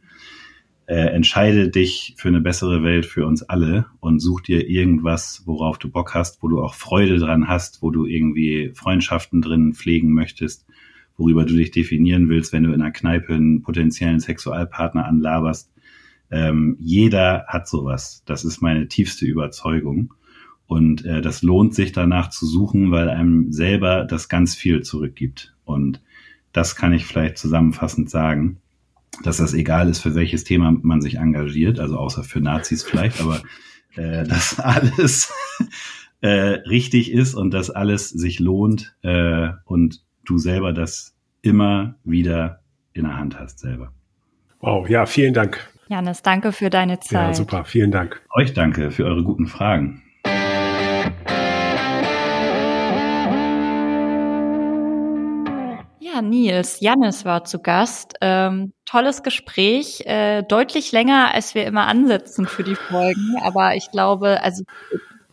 Äh, entscheide dich für eine bessere Welt für uns alle und such dir irgendwas, worauf du Bock hast, wo du auch Freude dran hast, wo du irgendwie Freundschaften drin pflegen möchtest, worüber du dich definieren willst, wenn du in einer Kneipe einen potenziellen Sexualpartner anlaberst. Ähm, jeder hat sowas. Das ist meine tiefste Überzeugung. Und äh, das lohnt sich danach zu suchen, weil einem selber das ganz viel zurückgibt. Und das kann ich vielleicht zusammenfassend sagen, dass das egal ist, für welches Thema man sich engagiert, also außer für Nazis vielleicht, aber äh, dass alles äh, richtig ist und dass alles sich lohnt äh, und du selber das immer wieder in der Hand hast selber. Wow, ja, vielen Dank. Janis, danke für deine Zeit. Ja, super, vielen Dank. Euch danke für eure guten Fragen. Nils. Jannis war zu Gast. Ähm, tolles Gespräch, äh, deutlich länger, als wir immer ansetzen für die Folgen. Aber ich glaube, also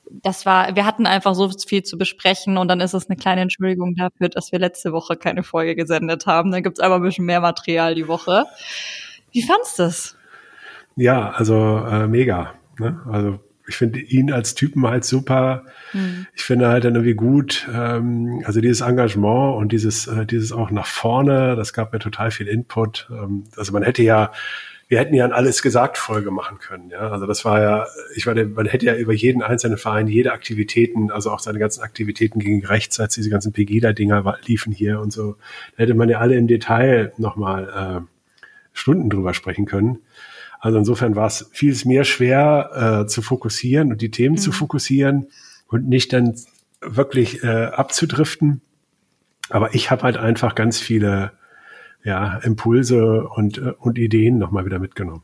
das war, wir hatten einfach so viel zu besprechen und dann ist es eine kleine Entschuldigung dafür, dass wir letzte Woche keine Folge gesendet haben. Dann gibt's aber ein bisschen mehr Material die Woche. Wie fandst du es? Ja, also äh, mega. Ne? Also ich finde ihn als Typen halt super. Mhm. Ich finde halt dann irgendwie gut, ähm, also dieses Engagement und dieses, äh, dieses auch nach vorne, das gab mir total viel Input. Ähm, also man hätte ja, wir hätten ja ein alles gesagt Folge machen können. Ja, also das war ja, ich meine, man hätte ja über jeden einzelnen Verein jede Aktivitäten, also auch seine ganzen Aktivitäten gegen rechts, als diese ganzen Pegida-Dinger liefen hier und so, da hätte man ja alle im Detail nochmal äh, Stunden drüber sprechen können. Also insofern war es vieles mehr schwer äh, zu fokussieren und die Themen mhm. zu fokussieren und nicht dann wirklich äh, abzudriften. Aber ich habe halt einfach ganz viele ja, Impulse und, äh, und Ideen nochmal wieder mitgenommen.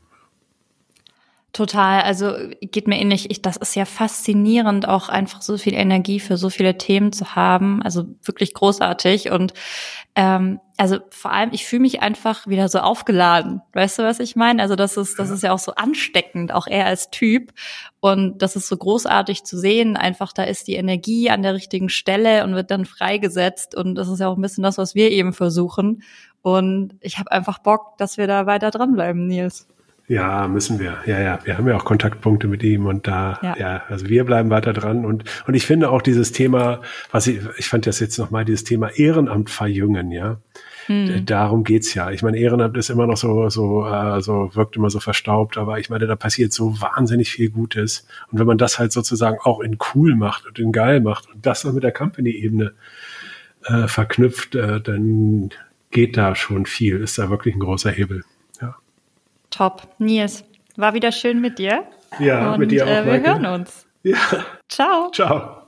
Total, also geht mir ähnlich. Ich, das ist ja faszinierend, auch einfach so viel Energie für so viele Themen zu haben. Also wirklich großartig. Und ähm, also vor allem, ich fühle mich einfach wieder so aufgeladen. Weißt du, was ich meine? Also das ist, das ist ja auch so ansteckend, auch er als Typ. Und das ist so großartig zu sehen. Einfach, da ist die Energie an der richtigen Stelle und wird dann freigesetzt. Und das ist ja auch ein bisschen das, was wir eben versuchen. Und ich habe einfach Bock, dass wir da weiter dranbleiben, Nils. Ja, müssen wir. Ja, ja. Wir haben ja auch Kontaktpunkte mit ihm und da, ja, ja also wir bleiben weiter dran und, und ich finde auch dieses Thema, was ich, ich fand das jetzt nochmal, dieses Thema Ehrenamt verjüngen, ja. Hm. Darum geht's ja. Ich meine, Ehrenamt ist immer noch so, so, äh, so, wirkt immer so verstaubt, aber ich meine, da passiert so wahnsinnig viel Gutes. Und wenn man das halt sozusagen auch in cool macht und in geil macht und das noch mit der Company-Ebene äh, verknüpft, äh, dann geht da schon viel, ist da wirklich ein großer Hebel. Top. Nils, war wieder schön mit dir. Ja, Und, mit dir auch. Äh, wir hören uns. Ja. Ciao. Ciao.